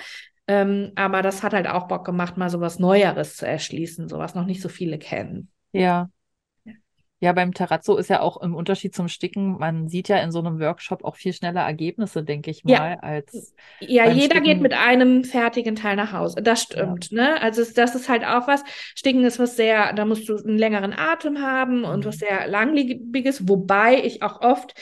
Ähm, aber das hat halt auch Bock gemacht, mal so was Neueres zu erschließen, so was noch nicht so viele kennen. Ja. Ja, beim Terrazzo ist ja auch im Unterschied zum Sticken, man sieht ja in so einem Workshop auch viel schneller Ergebnisse, denke ich mal, Ja. als Ja, jeder geht Sticken. mit einem fertigen Teil nach Hause. Das stimmt, ne? Also das ist halt auch was. Sticken ist was sehr, da musst du einen längeren Atem haben und was Mhm. sehr langlebiges, wobei ich auch oft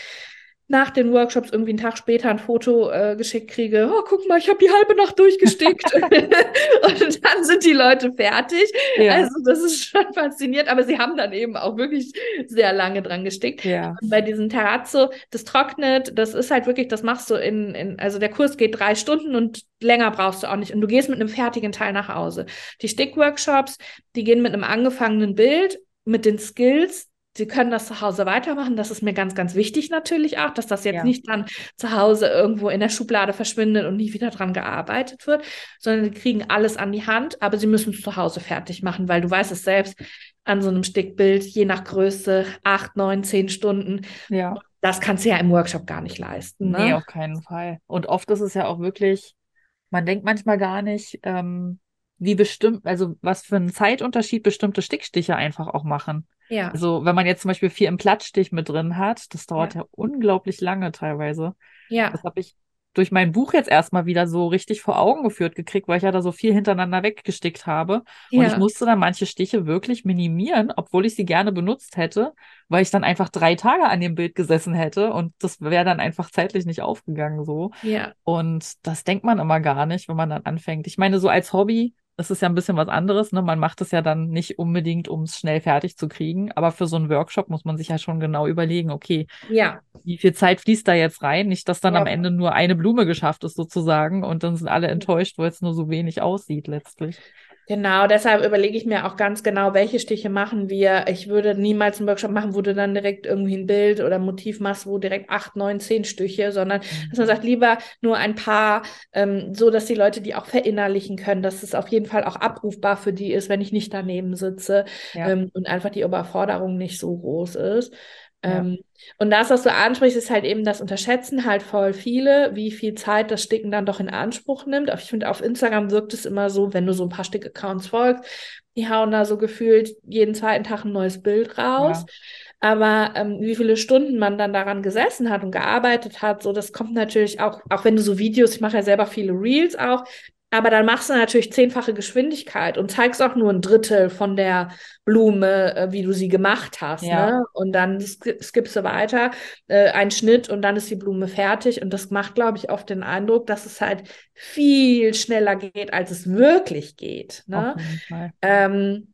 nach den Workshops irgendwie einen Tag später ein Foto äh, geschickt kriege. Oh, guck mal, ich habe die halbe Nacht durchgestickt. Und dann sind die Leute fertig. Ja, Also das ist schon faszinierend, aber sie haben dann eben auch wirklich sehr lange dran gestickt. ja, Und bei diesem Terrazzo, das trocknet, das ist halt wirklich, das machst du in, in, also der Kurs geht drei Stunden und länger brauchst du auch nicht. Und du gehst mit einem fertigen Teil nach Hause. Die Stickworkshops, die gehen mit einem angefangenen Bild, mit den Skills. Sie können das zu Hause weitermachen. Das ist mir ganz, ganz wichtig natürlich auch, dass das jetzt Ja. nicht dann zu Hause irgendwo in der Schublade verschwindet und nie wieder dran gearbeitet wird, sondern sie kriegen alles an die Hand, aber sie müssen es zu Hause fertig machen, weil du weißt es selbst, an so einem Stickbild, je nach Größe, acht, neun, zehn Stunden, ja. das kannst du ja im Workshop gar nicht leisten. Nee, Ne? auf keinen Fall. Und oft ist es ja auch wirklich, man denkt manchmal gar nicht, ähm, wie bestimmt, also was für einen Zeitunterschied bestimmte Stickstiche einfach auch machen. Ja, Also wenn man jetzt zum Beispiel vier im Plattstich mit drin hat, das dauert ja, unglaublich lange teilweise. ja, Das habe ich durch mein Buch jetzt erstmal wieder so richtig vor Augen geführt gekriegt, weil ich ja da so viel hintereinander weggestickt habe. Und ich ja, musste dann manche Stiche wirklich minimieren, obwohl ich sie gerne benutzt hätte, weil ich dann einfach drei Tage an dem Bild gesessen hätte und das wäre dann einfach zeitlich nicht aufgegangen so. ja, Und das denkt man immer gar nicht, wenn man dann anfängt. Ich meine, so als Hobby, das ist ja ein bisschen was anderes, ne? Man macht es ja dann nicht unbedingt, um es schnell fertig zu kriegen, aber für so einen Workshop muss man sich ja schon genau überlegen, okay, ja, wie viel Zeit fließt da jetzt rein? Nicht, dass dann Ja. am Ende nur eine Blume geschafft ist sozusagen und dann sind alle enttäuscht, weil es nur so wenig aussieht letztlich. Genau, deshalb überlege ich mir auch ganz genau, welche Stiche machen wir. Ich würde niemals einen Workshop machen, wo du dann direkt irgendwie ein Bild oder ein Motiv machst, wo direkt acht, neun, zehn Stiche, sondern dass man sagt, lieber nur ein paar, ähm, so dass die Leute die auch verinnerlichen können, dass es auf jeden Fall auch abrufbar für die ist, wenn ich nicht daneben sitze Ja. ähm, und einfach die Überforderung nicht so groß ist. Ja. Ähm, und das, was du ansprichst, ist halt eben, das unterschätzen halt voll viele, wie viel Zeit das Sticken dann doch in Anspruch nimmt. Aber ich finde, auf Instagram wirkt es immer so, wenn du so ein paar Stick-Accounts folgst, die hauen da so gefühlt jeden zweiten Tag ein neues Bild raus. Aber ähm, wie viele Stunden man dann daran gesessen hat und gearbeitet hat, so das kommt natürlich auch, auch wenn du so Videos, ich mache ja selber viele Reels auch, aber dann machst du natürlich zehnfache Geschwindigkeit und zeigst auch nur ein Drittel von der Blume, äh, wie du sie gemacht hast. Ja. Ne? Und dann sk skippst du weiter, äh, ein Schnitt und dann ist die Blume fertig. Und das macht, glaube ich, oft den Eindruck, dass es halt viel schneller geht, als es wirklich geht. Ne? Ähm,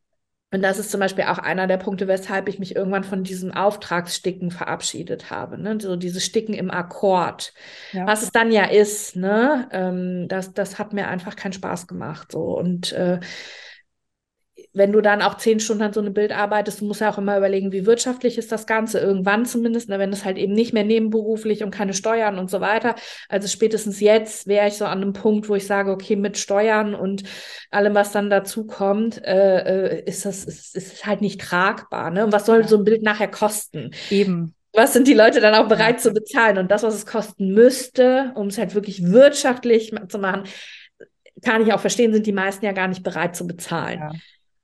und das ist zum Beispiel auch einer der Punkte, weshalb ich mich irgendwann von diesem Auftragssticken verabschiedet habe. Ne? So dieses Sticken im Akkord. Ja. Was es dann ja ist, ne? Ähm, das, das hat mir einfach keinen Spaß gemacht. So. Und äh, wenn du dann auch zehn Stunden an so einem Bild arbeitest, du musst ja auch immer überlegen, wie wirtschaftlich ist das Ganze, irgendwann zumindest, ne, wenn es halt eben nicht mehr nebenberuflich und keine Steuern und so weiter. Also spätestens jetzt wäre ich so an einem Punkt, wo ich sage, okay, mit Steuern und allem, was dann dazu kommt, äh, äh, ist das ist, ist halt nicht tragbar. Ne? Und was soll Ja. so ein Bild nachher kosten? Eben. Was sind die Leute dann auch bereit zu bezahlen? Und das, was es kosten müsste, um es halt wirklich wirtschaftlich zu machen, kann ich auch verstehen, sind die meisten ja gar nicht bereit zu bezahlen. Ja.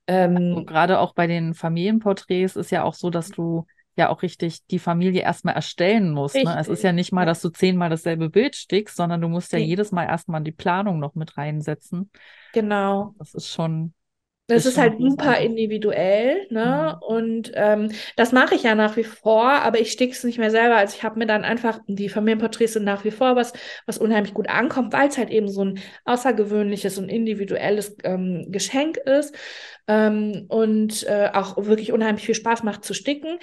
Ähm, So, gerade auch bei den Familienporträts ist ja auch so, dass du ja auch richtig die Familie erstmal erstellen musst. Ne? Es ist ja nicht mal, dass du zehnmal dasselbe Bild stickst, sondern du musst ja Nee. jedes Mal erstmal die Planung noch mit reinsetzen. genau. Das ist schon, Das ist halt super individuell, ne? Mhm. Und ähm, das mache ich ja nach wie vor, aber ich stick's nicht mehr selber. Also ich habe mir dann einfach die Familienporträts sind nach wie vor was, was unheimlich gut ankommt, weil es halt eben so ein außergewöhnliches und individuelles ähm, Geschenk ist ähm, und äh, auch wirklich unheimlich viel Spaß macht zu sticken.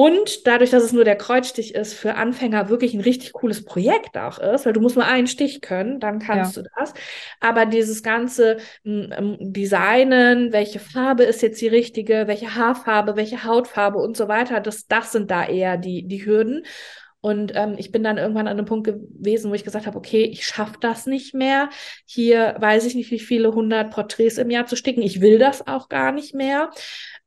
Und dadurch, dass es nur der Kreuzstich ist, für Anfänger wirklich ein richtig cooles Projekt auch ist, weil du musst nur einen Stich können, dann kannst du das. Aber dieses ganze Designen, welche Farbe ist jetzt die richtige, welche Haarfarbe, welche Hautfarbe und so weiter, das, das sind da eher die, die Hürden. Und ähm, ich bin dann irgendwann an einem Punkt gewesen, wo ich gesagt habe, okay, ich schaffe das nicht mehr. Hier weiß ich nicht, wie viele hundert Porträts im Jahr zu sticken. Ich will das auch gar nicht mehr.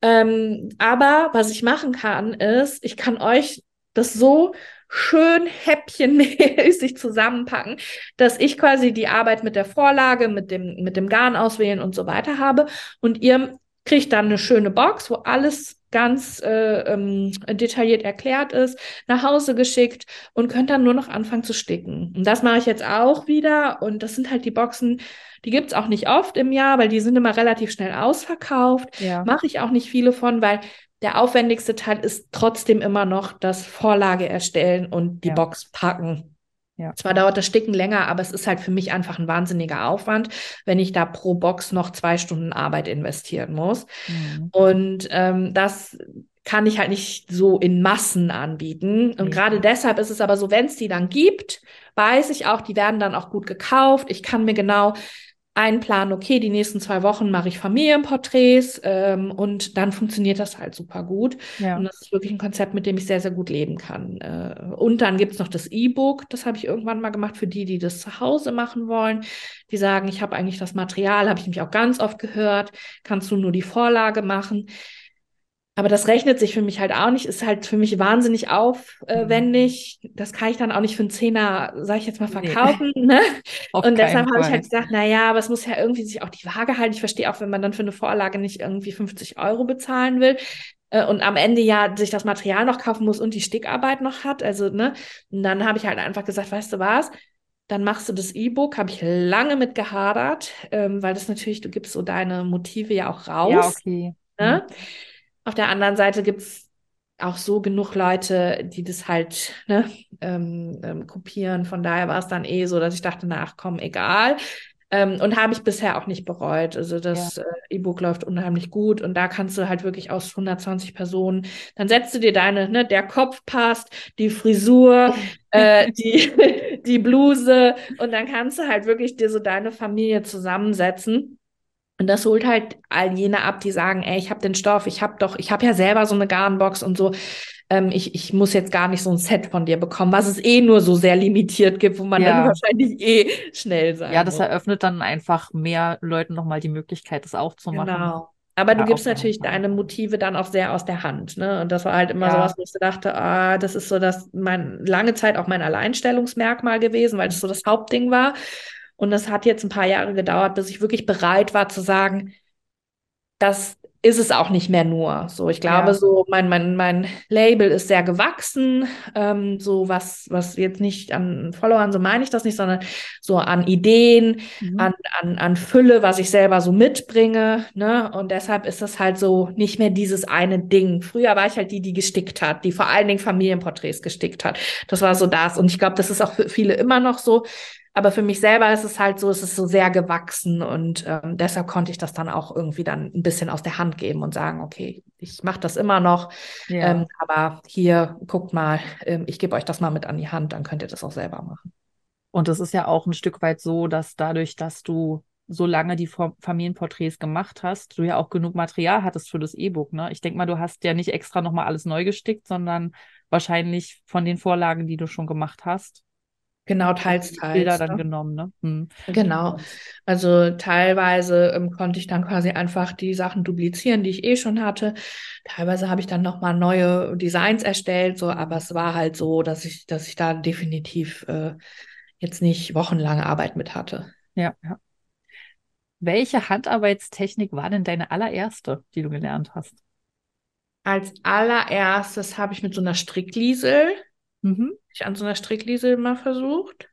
Ähm, aber was ich machen kann, ist, ich kann euch das so schön häppchenmäßig zusammenpacken, dass ich quasi die Arbeit mit der Vorlage, mit dem, mit dem Garn auswählen und so weiter habe und ihr kriegt dann eine schöne Box, wo alles ganz äh, ähm, detailliert erklärt ist, nach Hause geschickt und könnt dann nur noch anfangen zu sticken. Und das mache ich jetzt auch wieder. Und das sind halt die Boxen, die gibt's auch nicht oft im Jahr, weil die sind immer relativ schnell ausverkauft. Ja. Mache ich auch nicht viele von, weil der aufwendigste Teil ist trotzdem immer noch das Vorlage erstellen und die Ja. Box packen. Ja. Zwar dauert das Sticken länger, aber es ist halt für mich einfach ein wahnsinniger Aufwand, wenn ich da pro Box noch zwei Stunden Arbeit investieren muss. Mhm. Und ähm, das kann ich halt nicht so in Massen anbieten. Und Nee. gerade deshalb ist es aber so, wenn es die dann gibt, weiß ich auch, die werden dann auch gut gekauft. Ich kann mir genau einplanen, okay, die nächsten zwei Wochen mache ich Familienporträts ähm, und dann funktioniert das halt super gut. Ja. Und das ist wirklich ein Konzept, mit dem ich sehr, sehr gut leben kann. Äh, und dann gibt's noch das E-Book, das habe ich irgendwann mal gemacht für die, die das zu Hause machen wollen. Die sagen, ich habe eigentlich das Material, habe ich mich auch ganz oft gehört, kannst du nur die Vorlage machen. Aber das rechnet sich für mich halt auch nicht, ist halt für mich wahnsinnig aufwendig. Das kann ich dann auch nicht für einen Zehner, sag ich jetzt mal, Nee. verkaufen. Ne? Auf Und deshalb habe ich halt gesagt, naja, aber es muss ja irgendwie sich auch die Waage halten. Ich verstehe auch, wenn man dann für eine Vorlage nicht irgendwie 50 Euro bezahlen will äh, und am Ende ja sich das Material noch kaufen muss und die Stickarbeit noch hat. Also, ne? Und dann habe ich halt einfach gesagt, weißt du was? Dann machst du das E-Book, habe ich lange mit gehadert, ähm, weil das natürlich, du gibst so deine Motive ja auch raus. Ja, okay. Ne? Auf der anderen Seite gibt's auch so genug Leute, die das halt ne, ähm, ähm, kopieren. Von daher war es dann eh so, dass ich dachte, na, ach komm, egal. Ähm, und habe ich bisher auch nicht bereut. Also das äh, E-Book läuft unheimlich gut und da kannst du halt wirklich aus 120 Personen, dann setzt du dir deine, ne, der Kopf passt, die Frisur, äh, die, die Bluse und dann kannst du halt wirklich dir so deine Familie zusammensetzen. Und das holt halt all jene ab, die sagen, ey, ich habe den Stoff, ich habe doch, ich habe ja selber so eine Garnbox und so. Ähm, ich, ich muss jetzt gar nicht so ein Set von dir bekommen, was es eh nur so sehr limitiert gibt, wo man Ja. dann wahrscheinlich eh schnell sein Ja, das muss. eröffnet dann einfach mehr Leuten nochmal die Möglichkeit, das auch zu machen. Genau. Aber du Ja, gibst natürlich deine Motive dann auch sehr aus der Hand, ne? Und das war halt immer Ja. sowas, wo ich so dachte, ah, das ist so das mein lange Zeit auch mein Alleinstellungsmerkmal gewesen, weil das so das Hauptding war. Und das hat jetzt ein paar Jahre gedauert, bis ich wirklich bereit war zu sagen, das ist es auch nicht mehr nur. So, ich glaube, Ja. so mein, mein, mein Label ist sehr gewachsen. Ähm, so was, was jetzt nicht an Followern, so meine ich das nicht, sondern so an Ideen, Mhm. an, an, an Fülle, was ich selber so mitbringe. Ne? Und deshalb ist das halt so nicht mehr dieses eine Ding. Früher war ich halt die, die gestickt hat, die vor allen Dingen Familienporträts gestickt hat. Das war so das. Und ich glaube, das ist auch für viele immer noch so. Aber für mich selber ist es halt so, es ist so sehr gewachsen und ähm, deshalb konnte ich das dann auch irgendwie dann ein bisschen aus der Hand geben und sagen, okay, ich mache das immer noch, Ja. ähm, aber hier, guckt mal, ähm, ich gebe euch das mal mit an die Hand, dann könnt ihr das auch selber machen. Und es ist ja auch ein Stück weit so, dass dadurch, dass du so lange die Fam- Familienporträts gemacht hast, du ja auch genug Material hattest für das E-Book, ne? Ich denke mal, du hast ja nicht extra nochmal alles neu gestickt, sondern wahrscheinlich von den Vorlagen, die du schon gemacht hast, Genau, teils, teils. Bilder dann ne? genommen, ne? Hm. Genau. Also teilweise ähm, konnte ich dann quasi einfach die Sachen duplizieren, die ich eh schon hatte. Teilweise habe ich dann nochmal neue Designs erstellt, so, aber es war halt so, dass ich, dass ich da definitiv äh, jetzt nicht wochenlange Arbeit mit hatte. Ja, ja. Welche Handarbeitstechnik war denn deine allererste, die du gelernt hast? Als allererstes habe ich mit so einer Strickliesel, Mhm. ich an so einer Strickliesel mal versucht.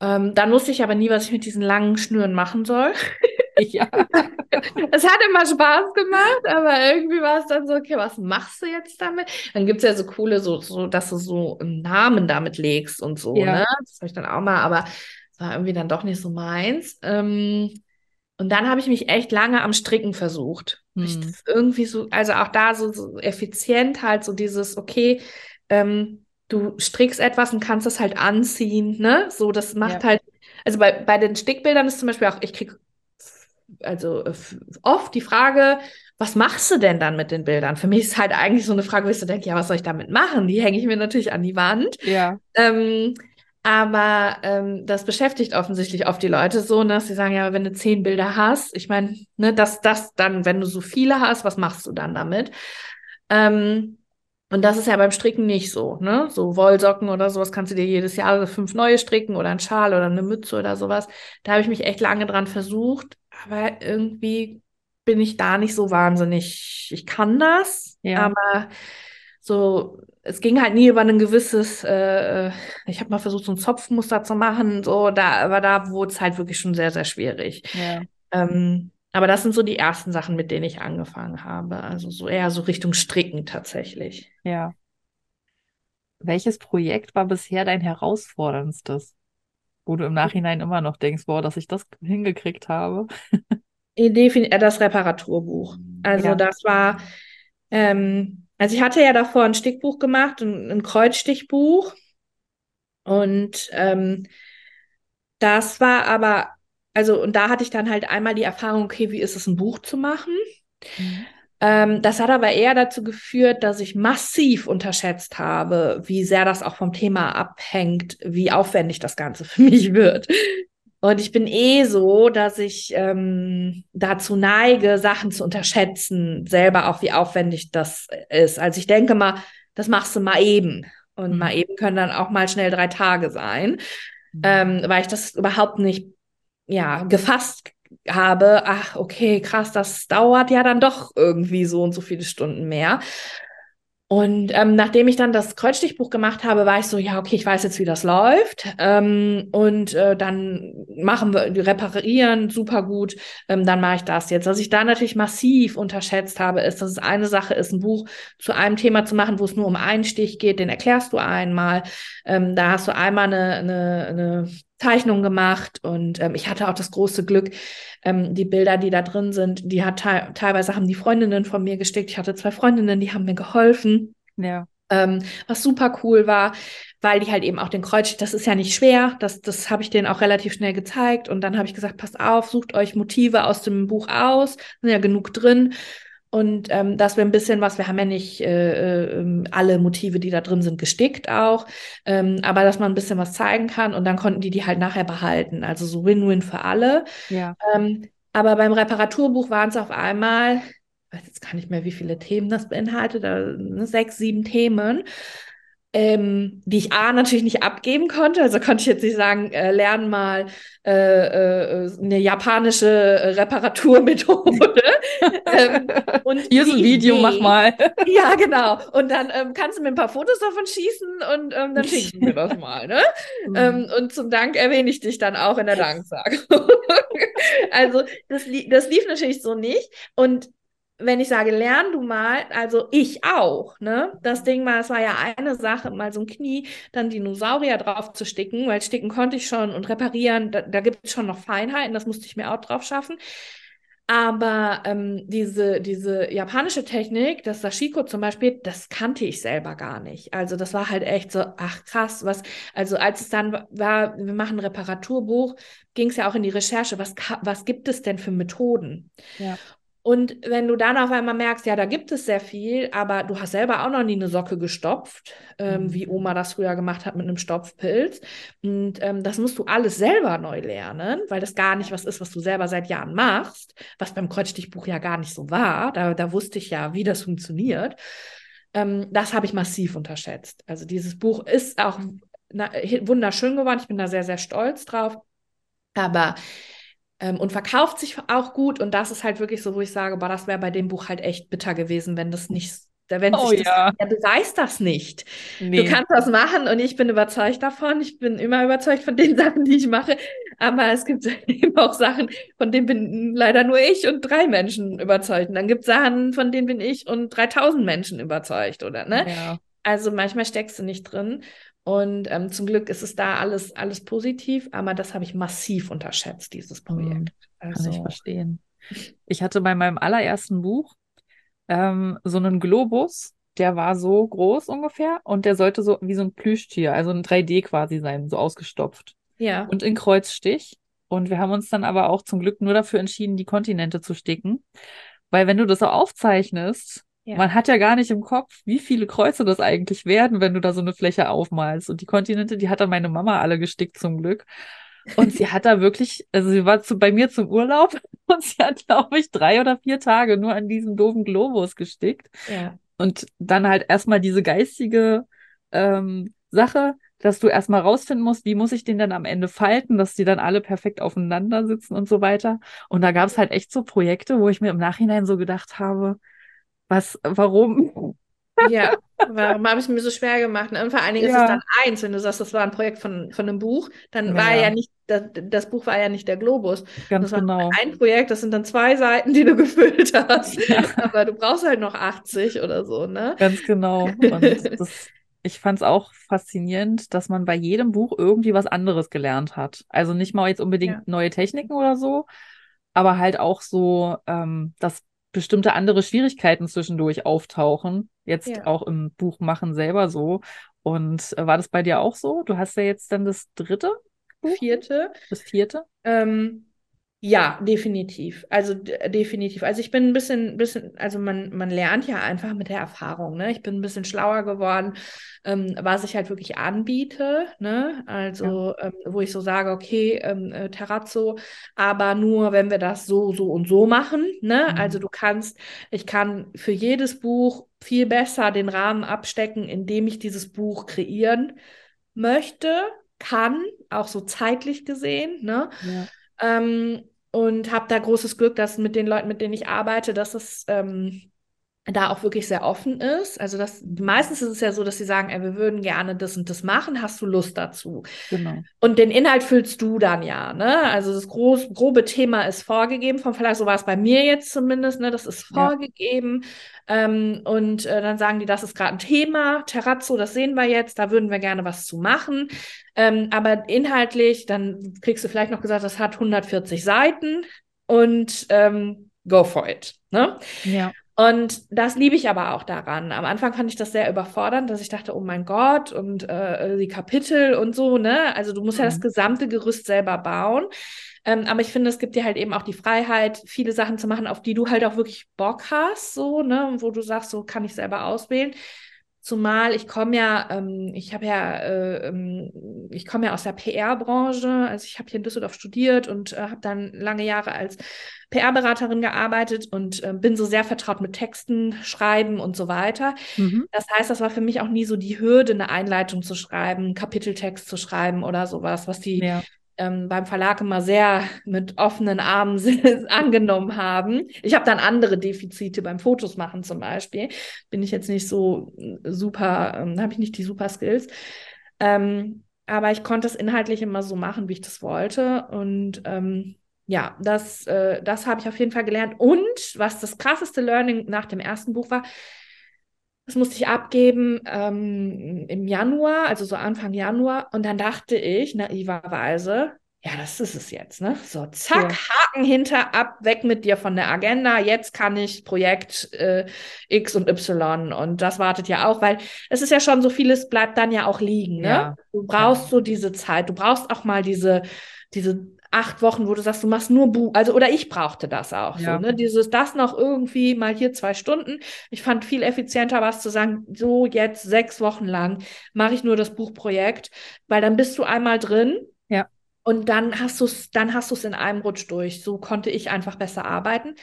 Ähm, dann wusste ich aber nie, was ich mit diesen langen Schnüren machen soll. Ja. Es hat immer Spaß gemacht, aber irgendwie war es dann so, okay, was machst du jetzt damit? Dann gibt es ja so coole, so, so, dass du so einen Namen damit legst und so, Ja. ne? Das habe ich dann auch mal, aber es war irgendwie dann doch nicht so meins. Ähm, und dann habe ich mich echt lange am Stricken versucht. Hm. irgendwie so, also auch da so, so effizient halt, so dieses, okay, ähm, du strickst etwas und kannst es halt anziehen, ne? So, das macht Ja. halt, also bei, bei den Stickbildern ist zum Beispiel auch, ich krieg also äh, oft die Frage, was machst du denn dann mit den Bildern? Für mich ist halt eigentlich so eine Frage, wo ich so denke, ja, was soll ich damit machen? Die hänge ich mir natürlich an die Wand. Ja. Ähm, aber ähm, das beschäftigt offensichtlich oft die Leute so, ne, dass sie sagen, ja, wenn du zehn Bilder hast, ich meine, ne, dass das dann, wenn du so viele hast, was machst du dann damit? Ähm, und das ist ja beim Stricken nicht so, ne? So Wollsocken oder sowas kannst du dir jedes Jahr fünf neue stricken oder ein Schal oder eine Mütze oder sowas. Da habe ich mich echt lange dran versucht, aber irgendwie bin ich da nicht so wahnsinnig, ich kann das, Ja. aber so, es ging halt nie über ein gewisses, äh, ich habe mal versucht, so ein Zopfmuster zu machen, so, da, aber da wurde es halt wirklich schon sehr, sehr schwierig. Ja. Ähm, aber das sind so die ersten Sachen, mit denen ich angefangen habe. Also so eher so Richtung Stricken tatsächlich. Ja. Welches Projekt war bisher dein herausforderndstes? Wo du im Nachhinein immer noch denkst, boah, dass ich das hingekriegt habe. Defin- äh, Das Reparaturbuch. Also Ja. das war, ähm, also ich hatte ja davor ein Stickbuch gemacht, ein, ein Kreuzstichbuch. Und ähm, das war aber, also, und da hatte ich dann halt einmal die Erfahrung, okay, wie ist es, ein Buch zu machen? Ähm, das hat aber eher dazu geführt, dass ich massiv unterschätzt habe, wie sehr das auch vom Thema abhängt, wie aufwendig das Ganze für mich wird. Und ich bin eh so, dass ich ähm, dazu neige, Sachen zu unterschätzen, selber auch, wie aufwendig das ist. Also ich denke mal, das machst du mal eben. Und Mhm. mal eben können dann auch mal schnell drei Tage sein, ähm, weil ich das überhaupt nicht, ja, gefasst habe. Ach, okay, krass, das dauert ja dann doch irgendwie so und so viele Stunden mehr. Und ähm, nachdem ich dann das Kreuzstichbuch gemacht habe, war ich so, ja, okay, ich weiß jetzt, wie das läuft. Ähm, und äh, dann machen wir, die reparieren, super gut. Ähm, dann mache ich das jetzt. Was ich da natürlich massiv unterschätzt habe, ist, dass es eine Sache ist, ein Buch zu einem Thema zu machen, wo es nur um einen Stich geht, den erklärst du einmal. Ähm, da hast du einmal eine, eine, eine Zeichnung gemacht und ähm, ich hatte auch das große Glück, ähm, die Bilder, die da drin sind, die hat te teilweise haben die Freundinnen von mir gestickt. Ich hatte zwei Freundinnen, die haben mir geholfen, Ja. ähm, was super cool war, weil die halt eben auch den Kreuz, das ist ja nicht schwer, das, das habe ich denen auch relativ schnell gezeigt und dann habe ich gesagt, passt auf, sucht euch Motive aus dem Buch aus, sind ja genug drin. Und ähm, dass wir ein bisschen was, wir haben ja nicht äh, äh, alle Motive, die da drin sind, gestickt auch, ähm, aber dass man ein bisschen was zeigen kann und dann konnten die die halt nachher behalten. Also so Win-Win für alle. Ja. Ähm, aber beim Reparaturbuch waren es auf einmal, ich weiß jetzt gar nicht mehr, wie viele Themen das beinhaltet, ne, sechs, sieben Themen, ähm, die ich A natürlich nicht abgeben konnte. Also konnte ich jetzt nicht sagen, äh, lern mal äh, äh, eine japanische Reparaturmethode. ähm, und Hier ist ein Video, Idee- mach mal. ja, genau. Und dann ähm, kannst du mir ein paar Fotos davon schießen und ähm, dann schicken wir das mal, ne? Ähm, und zum Dank erwähne ich dich dann auch in der Danksagung. also das, li das lief natürlich so nicht. Und wenn ich sage, lern du mal, also ich auch, ne? Das Ding war, es war ja eine Sache, mal so ein Knie, dann Dinosaurier drauf zu sticken, weil sticken konnte ich schon und reparieren, da, da gibt es schon noch Feinheiten, das musste ich mir auch drauf schaffen. Aber ähm, diese, diese japanische Technik, das Sashiko zum Beispiel, das kannte ich selber gar nicht. Also das war halt echt so, ach krass, was, also als es dann war, wir machen ein Reparaturbuch, ging es ja auch in die Recherche, was, was gibt es denn für Methoden? Ja. Und wenn du dann auf einmal merkst, ja, da gibt es sehr viel, aber du hast selber auch noch nie eine Socke gestopft, ähm, Mhm. wie Oma das früher gemacht hat mit einem Stopfpilz. Und ähm, das musst du alles selber neu lernen, weil das gar nicht was ist, was du selber seit Jahren machst, was beim Kreuzstichbuch ja gar nicht so war. Da, da wusste ich ja, wie das funktioniert. Ähm, das habe ich massiv unterschätzt. Also dieses Buch ist auch na, wunderschön geworden. Ich bin da sehr, sehr stolz drauf. Aber ähm, und verkauft sich auch gut. Und das ist halt wirklich so, wo ich sage, boah, das wäre bei dem Buch halt echt bitter gewesen, wenn das nicht, wenn Oh sich das, ja. er beweist das nicht. Du Nee. kannst das machen und ich bin überzeugt davon. Ich bin immer überzeugt von den Sachen, die ich mache. Aber es gibt eben auch Sachen, von denen bin leider nur ich und drei Menschen überzeugt. Und dann gibt es Sachen, von denen bin ich und 3000 Menschen überzeugt, oder? Ne? Ja. Also manchmal steckst du nicht drin. Und ähm, zum Glück ist es da alles, alles positiv, aber das habe ich massiv unterschätzt, dieses Projekt. Mhm. Kann ich Also, verstehen. Ich hatte bei meinem allerersten Buch ähm, so einen Globus, der war so groß ungefähr und der sollte so wie so ein Plüschtier, also ein 3D quasi sein, so ausgestopft ja. und in Kreuzstich. Und wir haben uns dann aber auch zum Glück nur dafür entschieden, die Kontinente zu sticken, weil wenn du das so aufzeichnest, Ja. man hat ja gar nicht im Kopf, wie viele Kreuze das eigentlich werden, wenn du da so eine Fläche aufmalst. Und die Kontinente, die hat dann meine Mama alle gestickt zum Glück. Und sie hat da wirklich, also sie war zu, bei mir zum Urlaub und sie hat, glaube ich, drei oder vier Tage nur an diesem doofen Globus gestickt. ja. Und dann halt erstmal diese geistige ähm, Sache, dass du erstmal rausfinden musst, wie muss ich den dann am Ende falten, dass die dann alle perfekt aufeinander sitzen und so weiter. Und da gab es halt echt so Projekte, wo ich mir im Nachhinein so gedacht habe, was, warum? Ja, warum habe ich mir so schwer gemacht? Und vor allen Dingen ja. ist es dann eins, wenn du sagst, das war ein Projekt von, von einem Buch, dann ja. war ja nicht, das, das, Buch war ja nicht der Globus. Ganz das genau. ein Projekt, das sind dann zwei Seiten, die du gefüllt hast. Ja. Aber du brauchst halt noch 80 oder so, ne? Ganz genau. Und das, ich fand es auch faszinierend, dass man bei jedem Buch irgendwie was anderes gelernt hat. Also nicht mal jetzt unbedingt neue Techniken oder so, aber halt auch so, ähm, dass bestimmte andere Schwierigkeiten zwischendurch auftauchen. Jetzt ja. auch im Buchmachen selber so. Und äh, war das bei dir auch so? Du hast ja jetzt dann das dritte? Buch? Vierte. Das vierte? Ähm, ja, definitiv. Also definitiv. Also ich bin ein bisschen, bisschen, also man, man lernt ja einfach mit der Erfahrung, ne? Ich bin ein bisschen schlauer geworden, ähm, was ich halt wirklich anbiete, ne? Also ja. ähm, wo ich so sage, okay, ähm, äh, Terrazzo, aber nur, wenn wir das so, so und so machen, ne? Mhm. Also du kannst, ich kann für jedes Buch viel besser den Rahmen abstecken, indem ich dieses Buch kreieren möchte, kann, auch so zeitlich gesehen, ne? Ja. Ähm, und habe da großes Glück, dass mit den Leuten, mit denen ich arbeite, dass es ähm, da auch wirklich sehr offen ist. Also das, meistens ist es ja so, dass sie sagen, ey, wir würden gerne das und das machen, hast du Lust dazu? Genau. Und den Inhalt füllst du dann ja, ne? Also das groß, grobe Thema ist vorgegeben vom Verlag, so war es bei mir jetzt zumindest, ne? Das ist vorgegeben. Ja. Ähm, und äh, dann sagen die, das ist gerade ein Thema, Terrazzo, das sehen wir jetzt, da würden wir gerne was zu machen. Ähm, aber inhaltlich, dann kriegst du vielleicht noch gesagt, das hat 140 Seiten und ähm, go for it. Ne? Ja. Und das liebe ich aber auch daran. Am Anfang fand ich das sehr überfordernd, dass ich dachte, oh mein Gott, und äh, die Kapitel und so, ne? Also du musst ja das mhm. gesamte Gerüst selber bauen. Ähm, aber ich finde, es gibt dir halt eben auch die Freiheit, viele Sachen zu machen, auf die du halt auch wirklich Bock hast, so, ne? Wo du sagst, so kann ich selber auswählen. Zumal ich komme ja, ähm, ich habe ja, äh, ähm, ich komme ja aus der PR-Branche. Also ich habe hier in Düsseldorf studiert und äh, habe dann lange Jahre als PR-Beraterin gearbeitet und äh, bin so sehr vertraut mit Texten, Schreiben und so weiter. Mhm. Das heißt, das war für mich auch nie so die Hürde, eine Einleitung zu schreiben, Kapiteltext zu schreiben oder sowas, was die ja ähm, beim Verlag immer sehr mit offenen Armen angenommen haben. Ich habe dann andere Defizite beim Fotos machen zum Beispiel. Bin ich jetzt nicht so äh, super, ähm, habe ich nicht die super Skills. Ähm, aber ich konnte es inhaltlich immer so machen, wie ich das wollte. Und ähm, ja, das, äh, das habe ich auf jeden Fall gelernt. Und was das krasseste Learning nach dem ersten Buch war, das musste ich abgeben ähm, im Januar, also so Anfang Januar. Und dann dachte ich naiverweise, ja, das ist es jetzt, ne? So, zack, ja. Haken hinter, ab, weg mit dir von der Agenda. Jetzt kann ich Projekt äh, X und Y und das wartet ja auch, weil es ist ja schon so vieles bleibt dann ja auch liegen, ne? Ja. Du brauchst ja. so diese Zeit, du brauchst auch mal diese, diese acht Wochen, wo du sagst, du machst nur Buch, also oder ich brauchte das auch ja. so, ne? Dieses, das noch irgendwie mal hier zwei Stunden. Ich fand viel effizienter was zu sagen, so jetzt sechs Wochen lang mache ich nur das Buchprojekt, weil dann bist du einmal drin. Ja. Und dann hast du es, dann hast du es in einem Rutsch durch. So konnte ich einfach besser arbeiten.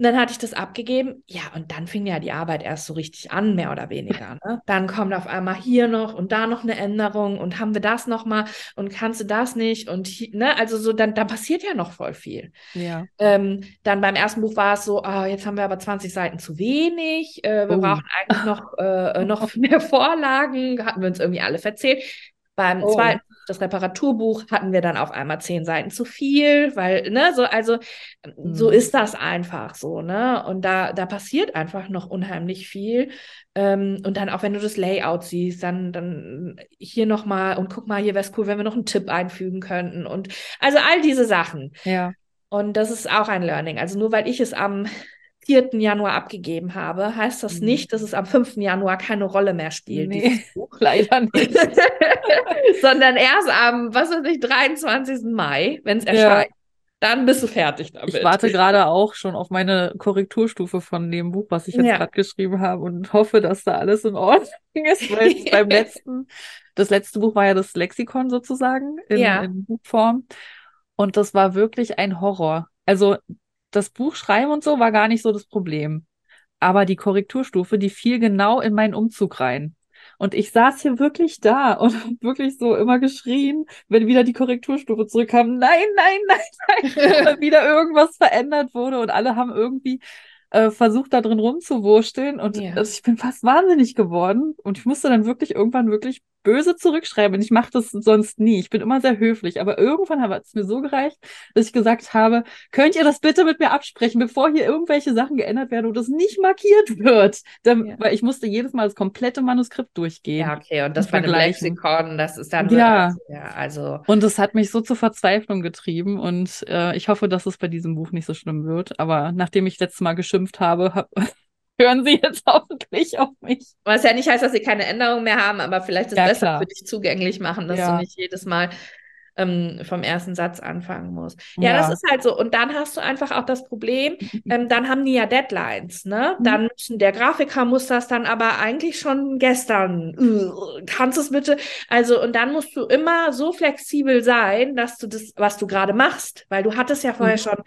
Und dann hatte ich das abgegeben. Ja, und dann fing ja die Arbeit erst so richtig an, mehr oder weniger. Ne? Dann kommt auf einmal hier noch und da noch eine Änderung und haben wir das nochmal und kannst du das nicht und hier, ne, also so, dann, dann passiert ja noch voll viel. Ja. Ähm, dann beim ersten Buch war es so, oh, jetzt haben wir aber 20 Seiten zu wenig. Äh, wir oh. brauchen eigentlich noch, äh, noch mehr Vorlagen. Hatten wir uns irgendwie alle verzählt. Beim oh. zweiten das Reparaturbuch hatten wir dann auf einmal zehn Seiten zu viel, weil, ne, so, also mhm. so ist das einfach so, ne? Und da, da passiert einfach noch unheimlich viel. Ähm, und dann auch wenn du das Layout siehst, dann, dann hier nochmal und guck mal, hier wäre es cool, wenn wir noch einen Tipp einfügen könnten. Und also all diese Sachen. Ja. Und das ist auch ein Learning. Also nur weil ich es am 4. Januar abgegeben habe, heißt das mhm. nicht, dass es am 5. Januar keine Rolle mehr spielt. Nee, leider nicht. Sondern erst am, was weiß ich, 23. Mai, wenn es erscheint. Ja. Dann bist du fertig damit. Ich warte gerade auch schon auf meine Korrekturstufe von dem Buch, was ich jetzt ja. gerade geschrieben habe und hoffe, dass da alles in Ordnung ist, weil beim letzten, das letzte Buch war ja das Lexikon sozusagen in, ja. in Buchform. Und das war wirklich ein Horror. Also das Buch schreiben und so war gar nicht so das Problem. Aber die Korrekturstufe, die fiel genau in meinen Umzug rein. Und ich saß hier wirklich da und habe wirklich so immer geschrien, wenn wieder die Korrekturstufe zurückkam, nein, nein, nein, nein, wieder irgendwas verändert wurde und alle haben irgendwie äh, versucht, da drin rumzuwursteln. Und ja. also ich bin fast wahnsinnig geworden. Und ich musste dann wirklich irgendwann wirklich böse zurückschreiben. Und ich mache das sonst nie. Ich bin immer sehr höflich. Aber irgendwann hat es mir so gereicht, dass ich gesagt habe, könnt ihr das bitte mit mir absprechen, bevor hier irgendwelche Sachen geändert werden und das nicht markiert wird. Dann, ja. Weil ich musste jedes Mal das komplette Manuskript durchgehen. Ja, okay. Und das und bei dem Lexikon, das ist dann ja. Ja, also. Und es hat mich so zur Verzweiflung getrieben. Und äh, ich hoffe, dass es bei diesem Buch nicht so schlimm wird. Aber nachdem ich letztes Mal geschimpft habe, hab, hören Sie jetzt hoffentlich auf mich. Was ja nicht heißt, dass Sie keine Änderungen mehr haben, aber vielleicht ist ja, besser für dich zugänglich machen, dass ja. du nicht jedes Mal ähm, vom ersten Satz anfangen musst. Ja, ja, das ist halt so. Und dann hast du einfach auch das Problem, ähm, dann haben die ja Deadlines, ne? Mhm. Dann müssen, der Grafiker muss das dann aber eigentlich schon gestern, uh, kannst du es bitte? Also, und dann musst du immer so flexibel sein, dass du das, was du gerade machst, weil du hattest ja vorher mhm. schon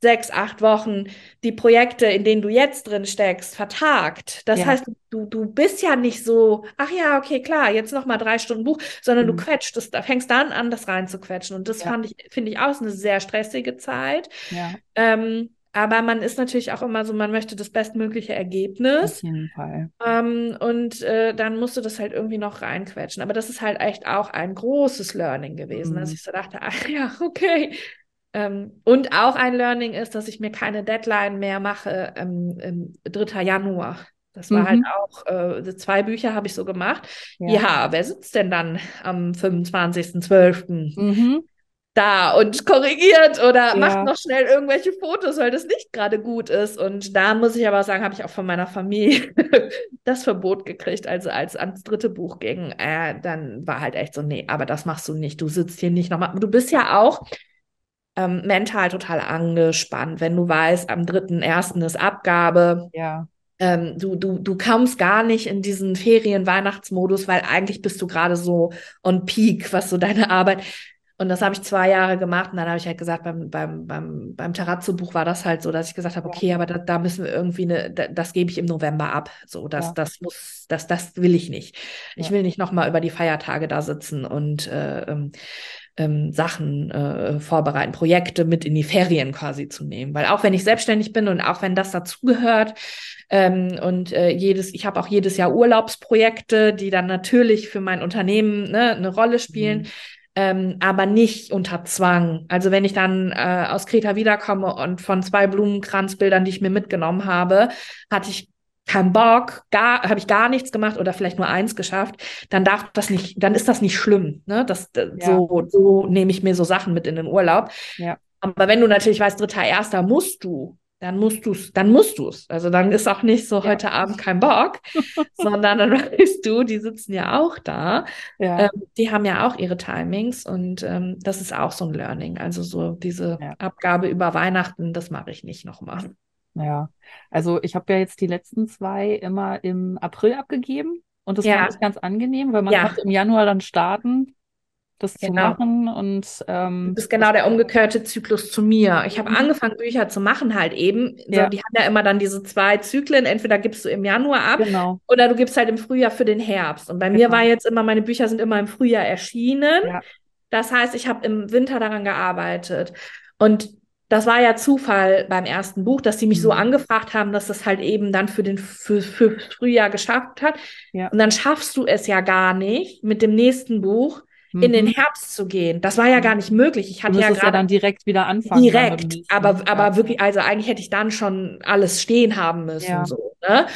sechs, acht Wochen die Projekte, in denen du jetzt drin steckst, vertagt. Das ja. heißt, du, du bist ja nicht so, ach ja, okay, klar, jetzt noch mal drei Stunden Buch, sondern mhm. du quetscht es, da fängst dann an, das reinzuquetschen. Und das ja. fand ich, finde ich auch eine sehr stressige Zeit. Ja. Ähm, aber man ist natürlich auch immer so, man möchte das bestmögliche Ergebnis. Auf jeden Fall. Ähm, und äh, dann musst du das halt irgendwie noch reinquetschen. Aber das ist halt echt auch ein großes Learning gewesen, mhm. dass ich so dachte, ach ja, okay, ähm, und auch ein Learning ist, dass ich mir keine Deadline mehr mache ähm, im 3. Januar. Das war halt mhm. halt auch, äh, zwei Bücher habe ich so gemacht. Ja. ja. wer sitzt denn dann am 25.12. Mhm. da und korrigiert oder ja. macht noch schnell irgendwelche Fotos, weil das nicht gerade gut ist? Und da muss ich aber sagen, habe ich auch von meiner Familie das Verbot gekriegt, also als ans dritte Buch ging, äh, dann war halt echt so, nee, aber das machst du nicht. Du sitzt hier nicht nochmal. Du bist ja auch, ähm, mental total angespannt, wenn du weißt, am dritten ersten ist Abgabe. Ja. Ähm, du, du, du kommst gar nicht in diesen Ferien-Weihnachtsmodus, weil eigentlich bist du gerade so on peak, was so deine Arbeit. Und das habe ich zwei Jahre gemacht und dann habe ich halt gesagt, beim, beim, beim, beim Terrazzo-Buch war das halt so, dass ich gesagt habe, okay, aber da, da müssen wir irgendwie eine, da, das gebe ich im November ab. So, das, ja. das muss, das, das will ich nicht. Ich ja. will nicht nochmal über die Feiertage da sitzen und äh, ähm, Sachen äh, vorbereiten, Projekte mit in die Ferien quasi zu nehmen. Weil auch wenn ich selbstständig bin und auch wenn das dazugehört ähm, und äh, jedes, ich habe auch jedes Jahr Urlaubsprojekte, die dann natürlich für mein Unternehmen ne, eine Rolle spielen. Mhm. Ähm, aber nicht unter Zwang. Also wenn ich dann äh, aus Kreta wiederkomme und von zwei Blumenkranzbildern, die ich mir mitgenommen habe, hatte ich keinen Bock, gar, habe ich gar nichts gemacht oder vielleicht nur eins geschafft, dann darf das nicht, dann ist das nicht schlimm. Ne? Das, ja. so, so nehme ich mir so Sachen mit in den Urlaub. Ja. Aber wenn du natürlich weißt, dritter, erster musst du, dann musst du es, dann musst du es. Also dann ist auch nicht so ja. heute Abend kein Bock, sondern dann weißt du, die sitzen ja auch da. Ja. Ähm, die haben ja auch ihre Timings und ähm, das ist auch so ein Learning. Also so diese. Abgabe über Weihnachten, das mache ich nicht nochmal. Ja, also ich habe ja jetzt die letzten zwei immer im April abgegeben und das ja. fand ich ganz angenehm, weil man ja. im Januar dann starten, das genau. zu machen und ähm, das ist genau der umgekehrte Zyklus zu mir. Ich habe mhm. angefangen Bücher zu machen halt eben. So, ja. Die haben ja immer dann diese zwei Zyklen. Entweder gibst du im Januar ab genau. oder du gibst halt im Frühjahr für den Herbst. Und bei genau. mir war jetzt immer meine Bücher sind immer im Frühjahr erschienen. Ja. Das heißt, ich habe im Winter daran gearbeitet und das war ja Zufall beim ersten Buch, dass sie mich so mhm. angefragt haben, dass das halt eben dann für den für, für Frühjahr geschafft hat. Ja. Und dann schaffst du es ja gar nicht, mit dem nächsten Buch mhm. in den mhm. Herbst zu gehen. Das war ja gar nicht möglich. Ich hatte ja gerade ja dann direkt wieder anfangen. Direkt, aber aber wirklich, also eigentlich hätte ich dann schon alles stehen haben müssen. Ja. So, ne?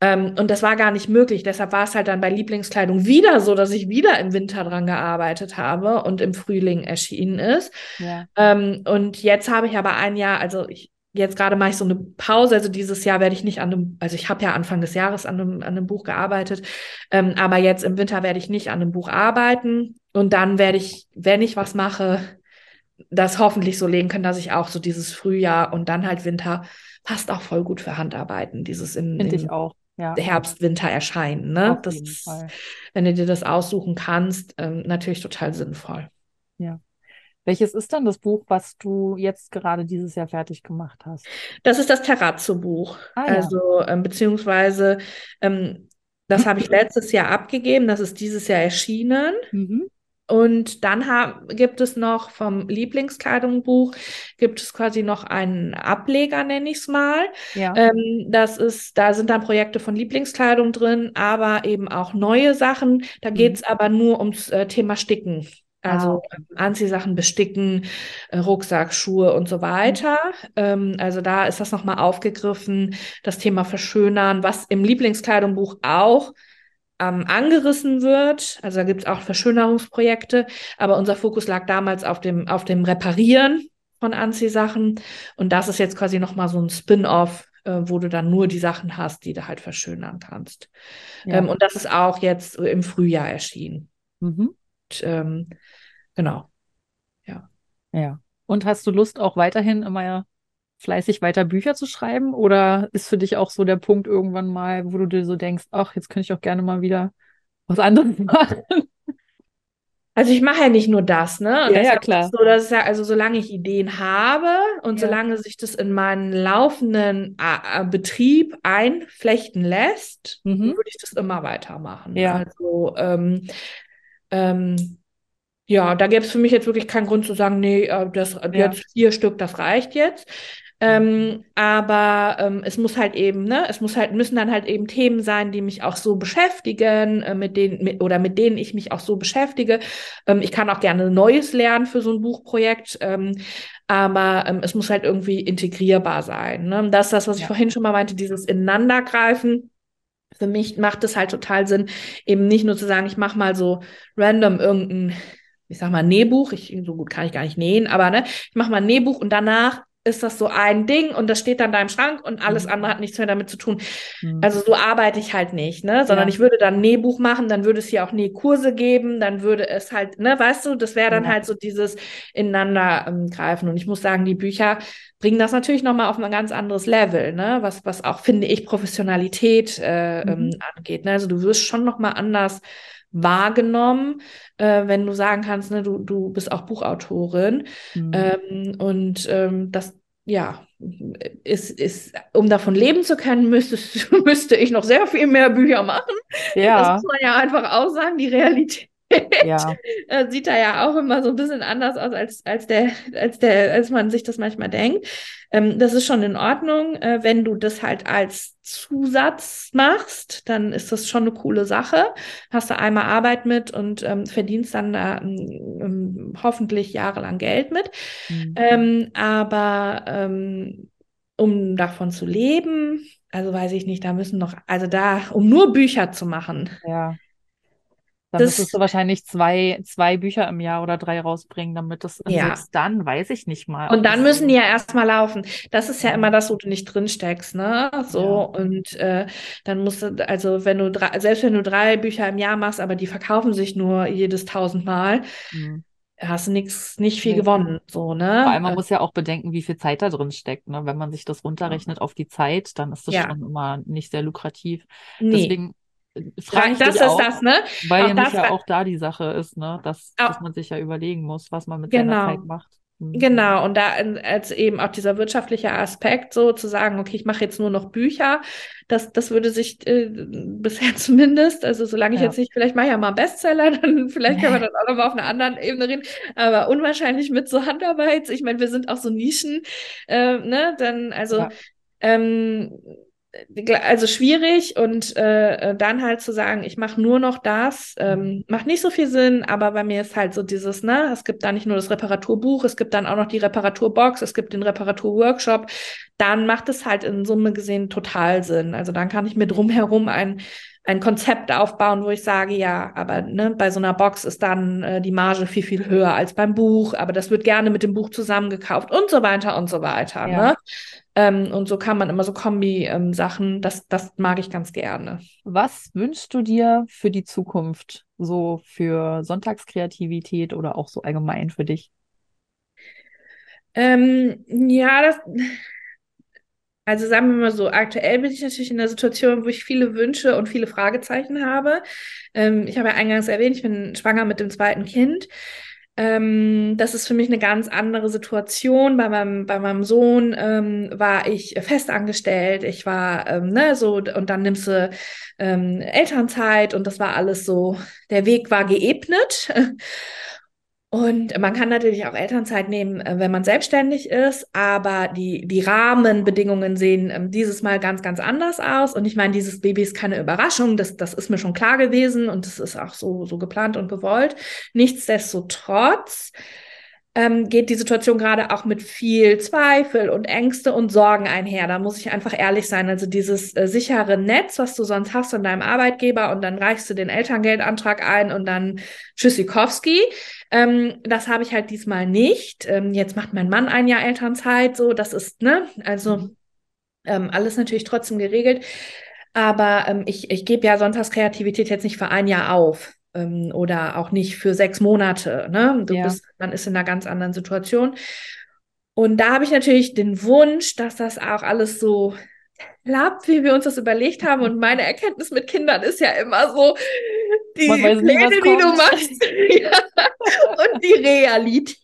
Ähm, und das war gar nicht möglich. Deshalb war es halt dann bei Lieblingskleidung wieder so, dass ich wieder im Winter dran gearbeitet habe und im Frühling erschienen ist. Ja. Ähm, und jetzt habe ich aber ein Jahr, also ich, jetzt gerade mache ich so eine Pause. Also dieses Jahr werde ich nicht an einem, also ich habe ja Anfang des Jahres an einem, an einem Buch gearbeitet, ähm, aber jetzt im Winter werde ich nicht an einem Buch arbeiten. Und dann werde ich, wenn ich was mache, das hoffentlich so legen können, dass ich auch so dieses Frühjahr und dann halt Winter passt auch voll gut für Handarbeiten. Dieses im, Finde ich auch ja. Herbst, Winter erscheinen. Ne? Auf das ist, wenn du dir das aussuchen kannst, ähm, natürlich total sinnvoll. Ja. Welches ist dann das Buch, was du jetzt gerade dieses Jahr fertig gemacht hast? Das ist das Terrazzo-Buch. Ah, ja. Also, ähm, beziehungsweise ähm, Das habe ich letztes Jahr abgegeben, das ist dieses Jahr erschienen. Mhm. Und dann gibt es noch vom Lieblingskleidungsbuch, gibt es quasi noch einen Ableger, nenne ich es mal. Ja. Ähm, das ist, da sind dann Projekte von Lieblingskleidung drin, aber eben auch neue Sachen. Da geht es aber nur ums äh, Thema Sticken. Also Ah, okay. ähm, Anziehsachen besticken, äh, Rucksack, Schuhe und so weiter. Ähm, also da ist das nochmal aufgegriffen, das Thema Verschönern, was im Lieblingskleidungsbuch auch ähm, angerissen wird. Also da gibt es auch Verschönerungsprojekte, aber unser Fokus lag damals auf dem, auf dem Reparieren von Anziehsachen. Und das ist jetzt quasi nochmal so ein Spin-off, äh, wo du dann nur die Sachen hast, die du halt verschönern kannst. Ja. Ähm, und das ist auch jetzt im Frühjahr erschienen. Mhm. Und, ähm, genau. Ja. Und hast du Lust, auch weiterhin immer fleißig weiter Bücher zu schreiben? Oder ist für dich auch so der Punkt irgendwann mal, wo du dir so denkst, ach, jetzt könnte ich auch gerne mal wieder was anderes machen? Also ich mache ja nicht nur das, ne? Und Ja, ja, klar. So, dass ja, also solange ich Ideen habe und Ja. solange sich das in meinen laufenden äh, äh, Betrieb einflechten lässt, Mhm. würde ich das immer weitermachen. Ja. Also ähm, ähm, ja, da gäbe es für mich jetzt wirklich keinen Grund zu sagen, nee, äh, das jetzt vier Stück, das reicht jetzt. Ähm, aber ähm, es muss halt eben, ne, es muss halt, müssen dann halt eben Themen sein, die mich auch so beschäftigen, äh, mit denen, mit, oder mit denen ich mich auch so beschäftige. Ähm, ich kann auch gerne Neues lernen für so ein Buchprojekt, ähm, aber ähm, es muss halt irgendwie integrierbar sein. Ne? Das ist das, was ich Ja. vorhin schon mal meinte, dieses Ineinandergreifen. Für mich macht es halt total Sinn, eben nicht nur zu sagen, ich mache mal so random irgendein, ich sag mal, Nähbuch. Ich, so gut kann ich gar nicht nähen, aber ne, ich mache mal ein Nähbuch und danach ist das so ein Ding und das steht dann da im Schrank und alles Mhm. andere hat nichts mehr damit zu tun. Mhm. Also so arbeite ich halt nicht, ne? Sondern Ja. ich würde dann ein Nähbuch machen, dann würde es hier auch Nähkurse geben, dann würde es halt, ne, weißt du, das wäre dann Ja. halt so dieses ineinander ähm, greifen. Und ich muss sagen, die Bücher bringen das natürlich nochmal auf ein ganz anderes Level, ne? Was, was auch, finde ich, Professionalität äh, ähm, Mhm. angeht. Ne? Also du wirst schon nochmal anders wahrgenommen, äh, wenn du sagen kannst, ne, du, du bist auch Buchautorin. Mhm. Ähm, und ähm, das, ja, ist, ist, um davon leben zu können, müsstest, müsste ich noch sehr viel mehr Bücher machen. Das ja, muss man ja einfach auch sagen, die Realität ja, äh, sieht da ja auch immer so ein bisschen anders aus, als, als, der, als, der, als man sich das manchmal denkt. Ähm, das ist schon in Ordnung. Äh, wenn du das halt als Zusatz machst, dann ist das schon eine coole Sache. Hast du einmal Arbeit mit und ähm, verdienst dann da ähm, ähm, hoffentlich jahrelang Geld mit. Mhm. Ähm, aber ähm, um davon zu leben, also weiß ich nicht, da müssen noch, also da, um nur Bücher zu machen, ja. Dann Das- müsstest du wahrscheinlich zwei, zwei Bücher im Jahr oder drei rausbringen, damit das, und Ja. selbst dann weiß ich nicht mal. Und dann müssen die ja erstmal laufen. Das ist ja Ja. immer das, wo du nicht drin steckst, ne? So, Ja. und äh, dann musst du, also wenn du drei, selbst wenn du drei Bücher im Jahr machst, aber die verkaufen sich nur jedes tausendmal, Mhm. hast du nichts, nicht viel Nee. gewonnen, so, ne? Vor allem, man Äh, muss ja auch bedenken, wie viel Zeit da drin steckt. Ne? Wenn man sich das runterrechnet auf die Zeit, dann ist das Ja. schon immer nicht sehr lukrativ. nee. Deswegen frage ich das dich ist auch, das, ne? weil auch nämlich das ja auch da die Sache ist, ne? dass, Auch- dass man sich ja überlegen muss, was man mit Genau. seiner Zeit macht. Mhm. Genau, und da als eben auch dieser wirtschaftliche Aspekt, so zu sagen, okay, ich mache jetzt nur noch Bücher, das, das würde sich äh, bisher zumindest, also solange ich Ja. jetzt nicht, vielleicht mache ich ja mal einen Bestseller, dann vielleicht können wir dann auch nochmal auf einer anderen Ebene reden, aber unwahrscheinlich mit so Handarbeit, ich meine, wir sind auch so Nischen, äh, ne, dann, also, Ja. ähm, also schwierig und äh, dann halt zu sagen, ich mache nur noch das, ähm, macht nicht so viel Sinn, aber bei mir ist halt so dieses, ne, es gibt da nicht nur das Reparaturbuch, es gibt dann auch noch die Reparaturbox, es gibt den Reparaturworkshop, dann macht es halt in Summe gesehen total Sinn. Also dann kann ich mir drumherum ein ein Konzept aufbauen, wo ich sage, ja, aber ne, bei so einer Box ist dann äh, die Marge viel, viel höher als beim Buch, aber das wird gerne mit dem Buch zusammengekauft und so weiter und so weiter. Ja. Ne? Ähm, und so kann man immer so Kombi-Sachen, das, das mag ich ganz gerne. Was wünschst du dir für die Zukunft, so für Sonntagskreativität oder auch so allgemein für dich? Ähm, ja, das, also sagen wir mal so, aktuell bin ich natürlich in der Situation, wo ich viele Wünsche und viele Fragezeichen habe. Ähm, ich habe ja eingangs erwähnt, ich bin schwanger mit dem zweiten Kind. Ähm, das ist für mich eine ganz andere Situation. Bei meinem, bei meinem Sohn ähm, war ich festangestellt. Ich war, ähm, ne, so, und dann nimmst du ähm, Elternzeit und das war alles so, der Weg war geebnet. Und man kann natürlich auch Elternzeit nehmen, äh, wenn man selbstständig ist, aber die, die Rahmenbedingungen sehen ähm, dieses Mal ganz, ganz anders aus. Und ich meine, dieses Baby ist keine Überraschung, das, das ist mir schon klar gewesen und das ist auch so, so geplant und gewollt. Nichtsdestotrotz ähm, geht die Situation gerade auch mit viel Zweifel und Ängste und Sorgen einher. Da muss ich einfach ehrlich sein. Also dieses äh, sichere Netz, was du sonst hast von deinem Arbeitgeber und dann reichst du den Elterngeldantrag ein und dann Tschüssikowski. Ähm, das habe ich halt diesmal nicht. Ähm, jetzt macht mein Mann ein Jahr Elternzeit, so das ist, ne, also mhm. ähm, alles natürlich trotzdem geregelt. Aber ähm, ich, ich gebe ja Sonntagskreativität jetzt nicht für ein Jahr auf ähm, oder auch nicht für sechs Monate. Ne? Du ja. bist, man ist in einer ganz anderen Situation. Und da habe ich natürlich den Wunsch, dass das auch alles so klappt, wie wir uns das überlegt haben. Und meine Erkenntnis mit Kindern ist ja immer so, die Pläne, die du machst und die Realität.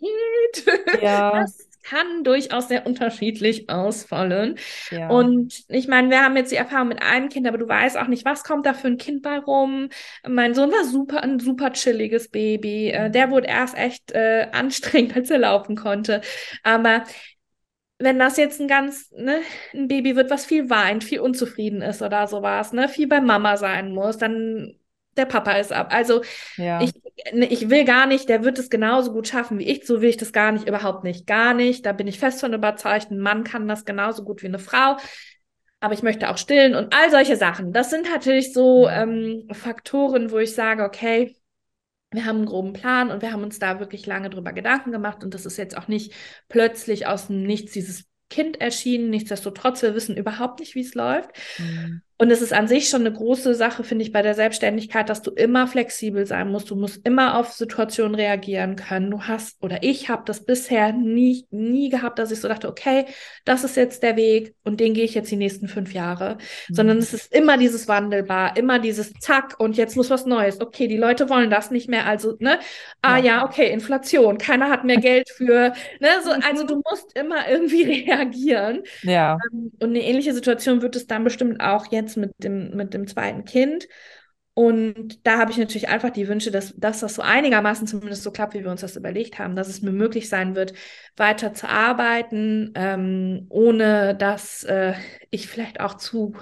Ja. Das kann durchaus sehr unterschiedlich ausfallen. Ja. Und ich meine, wir haben jetzt die Erfahrung mit einem Kind, aber du weißt auch nicht, was kommt da für ein Kind bei rum. Mein Sohn war super, ein super chilliges Baby. Äh, der wurde erst echt äh, anstrengend, als er laufen konnte. Aber wenn das jetzt ein ganz, ne, ein Baby wird, was viel weint, viel unzufrieden ist oder sowas, ne, viel bei Mama sein muss, dann der Papa ist ab. Also ja. ich, ne, ich will gar nicht, der wird es genauso gut schaffen wie ich, so will ich das gar nicht, überhaupt nicht, gar nicht. Da bin ich fest von überzeugt, ein Mann kann das genauso gut wie eine Frau. Aber ich möchte auch stillen und all solche Sachen. Das sind natürlich so ähm, Faktoren, wo ich sage, okay, wir haben einen groben Plan und wir haben uns da wirklich lange drüber Gedanken gemacht und das ist jetzt auch nicht plötzlich aus dem Nichts dieses Kind erschienen. Nichtsdestotrotz, wir wissen überhaupt nicht, wie es läuft. Mhm. Und es ist an sich schon eine große Sache, finde ich, bei der Selbstständigkeit, dass du immer flexibel sein musst. Du musst immer auf Situationen reagieren können. Du hast, oder ich habe das bisher nie, nie gehabt, dass ich so dachte, okay, das ist jetzt der Weg und den gehe ich jetzt die nächsten fünf Jahre. Mhm. Sondern es ist immer dieses Wandelbar, immer dieses Zack und jetzt muss was Neues. Okay, die Leute wollen das nicht mehr. Also, ne? Ah ja, ja okay, Inflation. Keiner hat mehr Geld für, ne? So, also du musst immer irgendwie reagieren. Ja. Ähm, und eine ähnliche Situation wird es dann bestimmt auch jetzt jetzt mit dem, mit dem zweiten Kind. Und da habe ich natürlich einfach die Wünsche, dass, dass das so einigermaßen zumindest so klappt, wie wir uns das überlegt haben, dass es mir möglich sein wird, weiter zu arbeiten, ähm, ohne dass äh, ich vielleicht auch zu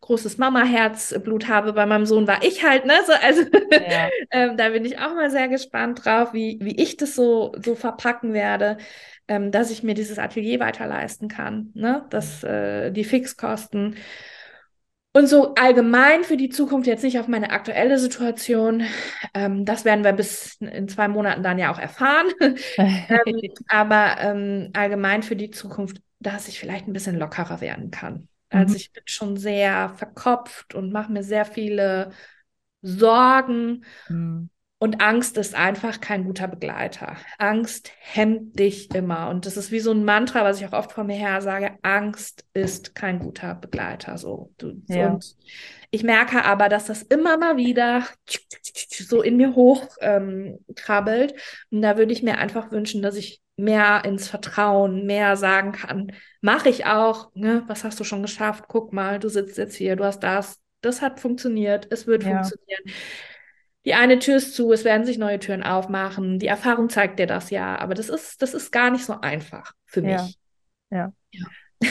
großes Mama-Herzblut habe. Bei meinem Sohn war ich halt, ne? So, also ja. ähm, da bin ich auch mal sehr gespannt drauf, wie, wie ich das so, so verpacken werde, ähm, dass ich mir dieses Atelier weiter leisten kann, ne? Dass äh, die Fixkosten und so allgemein für die Zukunft, jetzt nicht auf meine aktuelle Situation, ähm, das werden wir bis in zwei Monaten dann ja auch erfahren. ähm, aber ähm, allgemein für die Zukunft, dass ich vielleicht ein bisschen lockerer werden kann. Also mhm. ich bin schon sehr verkopft und mache mir sehr viele Sorgen. Mhm. Und Angst ist einfach kein guter Begleiter. Angst hemmt dich immer. Und das ist wie so ein Mantra, was ich auch oft vor mir her sage. Angst ist kein guter Begleiter. So. Ja. Und ich merke aber, dass das immer mal wieder so in mir hochkrabbelt. Ähm, und da würde ich mir einfach wünschen, dass ich mehr ins Vertrauen, mehr sagen kann. Mache ich auch. Ne? Was hast du schon geschafft? Guck mal, du sitzt jetzt hier, du hast das. Das hat funktioniert. Es wird ja. funktionieren die eine Tür ist zu, es werden sich neue Türen aufmachen. Die Erfahrung zeigt dir das ja, aber das ist, das ist gar nicht so einfach für mich. Ja. ja. ja.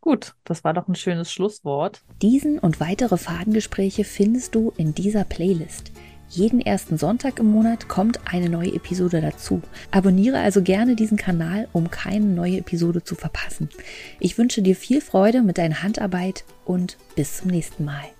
Gut, das war doch ein schönes Schlusswort. Diesen und weitere Fadengespräche findest du in dieser Playlist. Jeden ersten Sonntag im Monat kommt eine neue Episode dazu. Abonniere also gerne diesen Kanal, um keine neue Episode zu verpassen. Ich wünsche dir viel Freude mit deiner Handarbeit und bis zum nächsten Mal.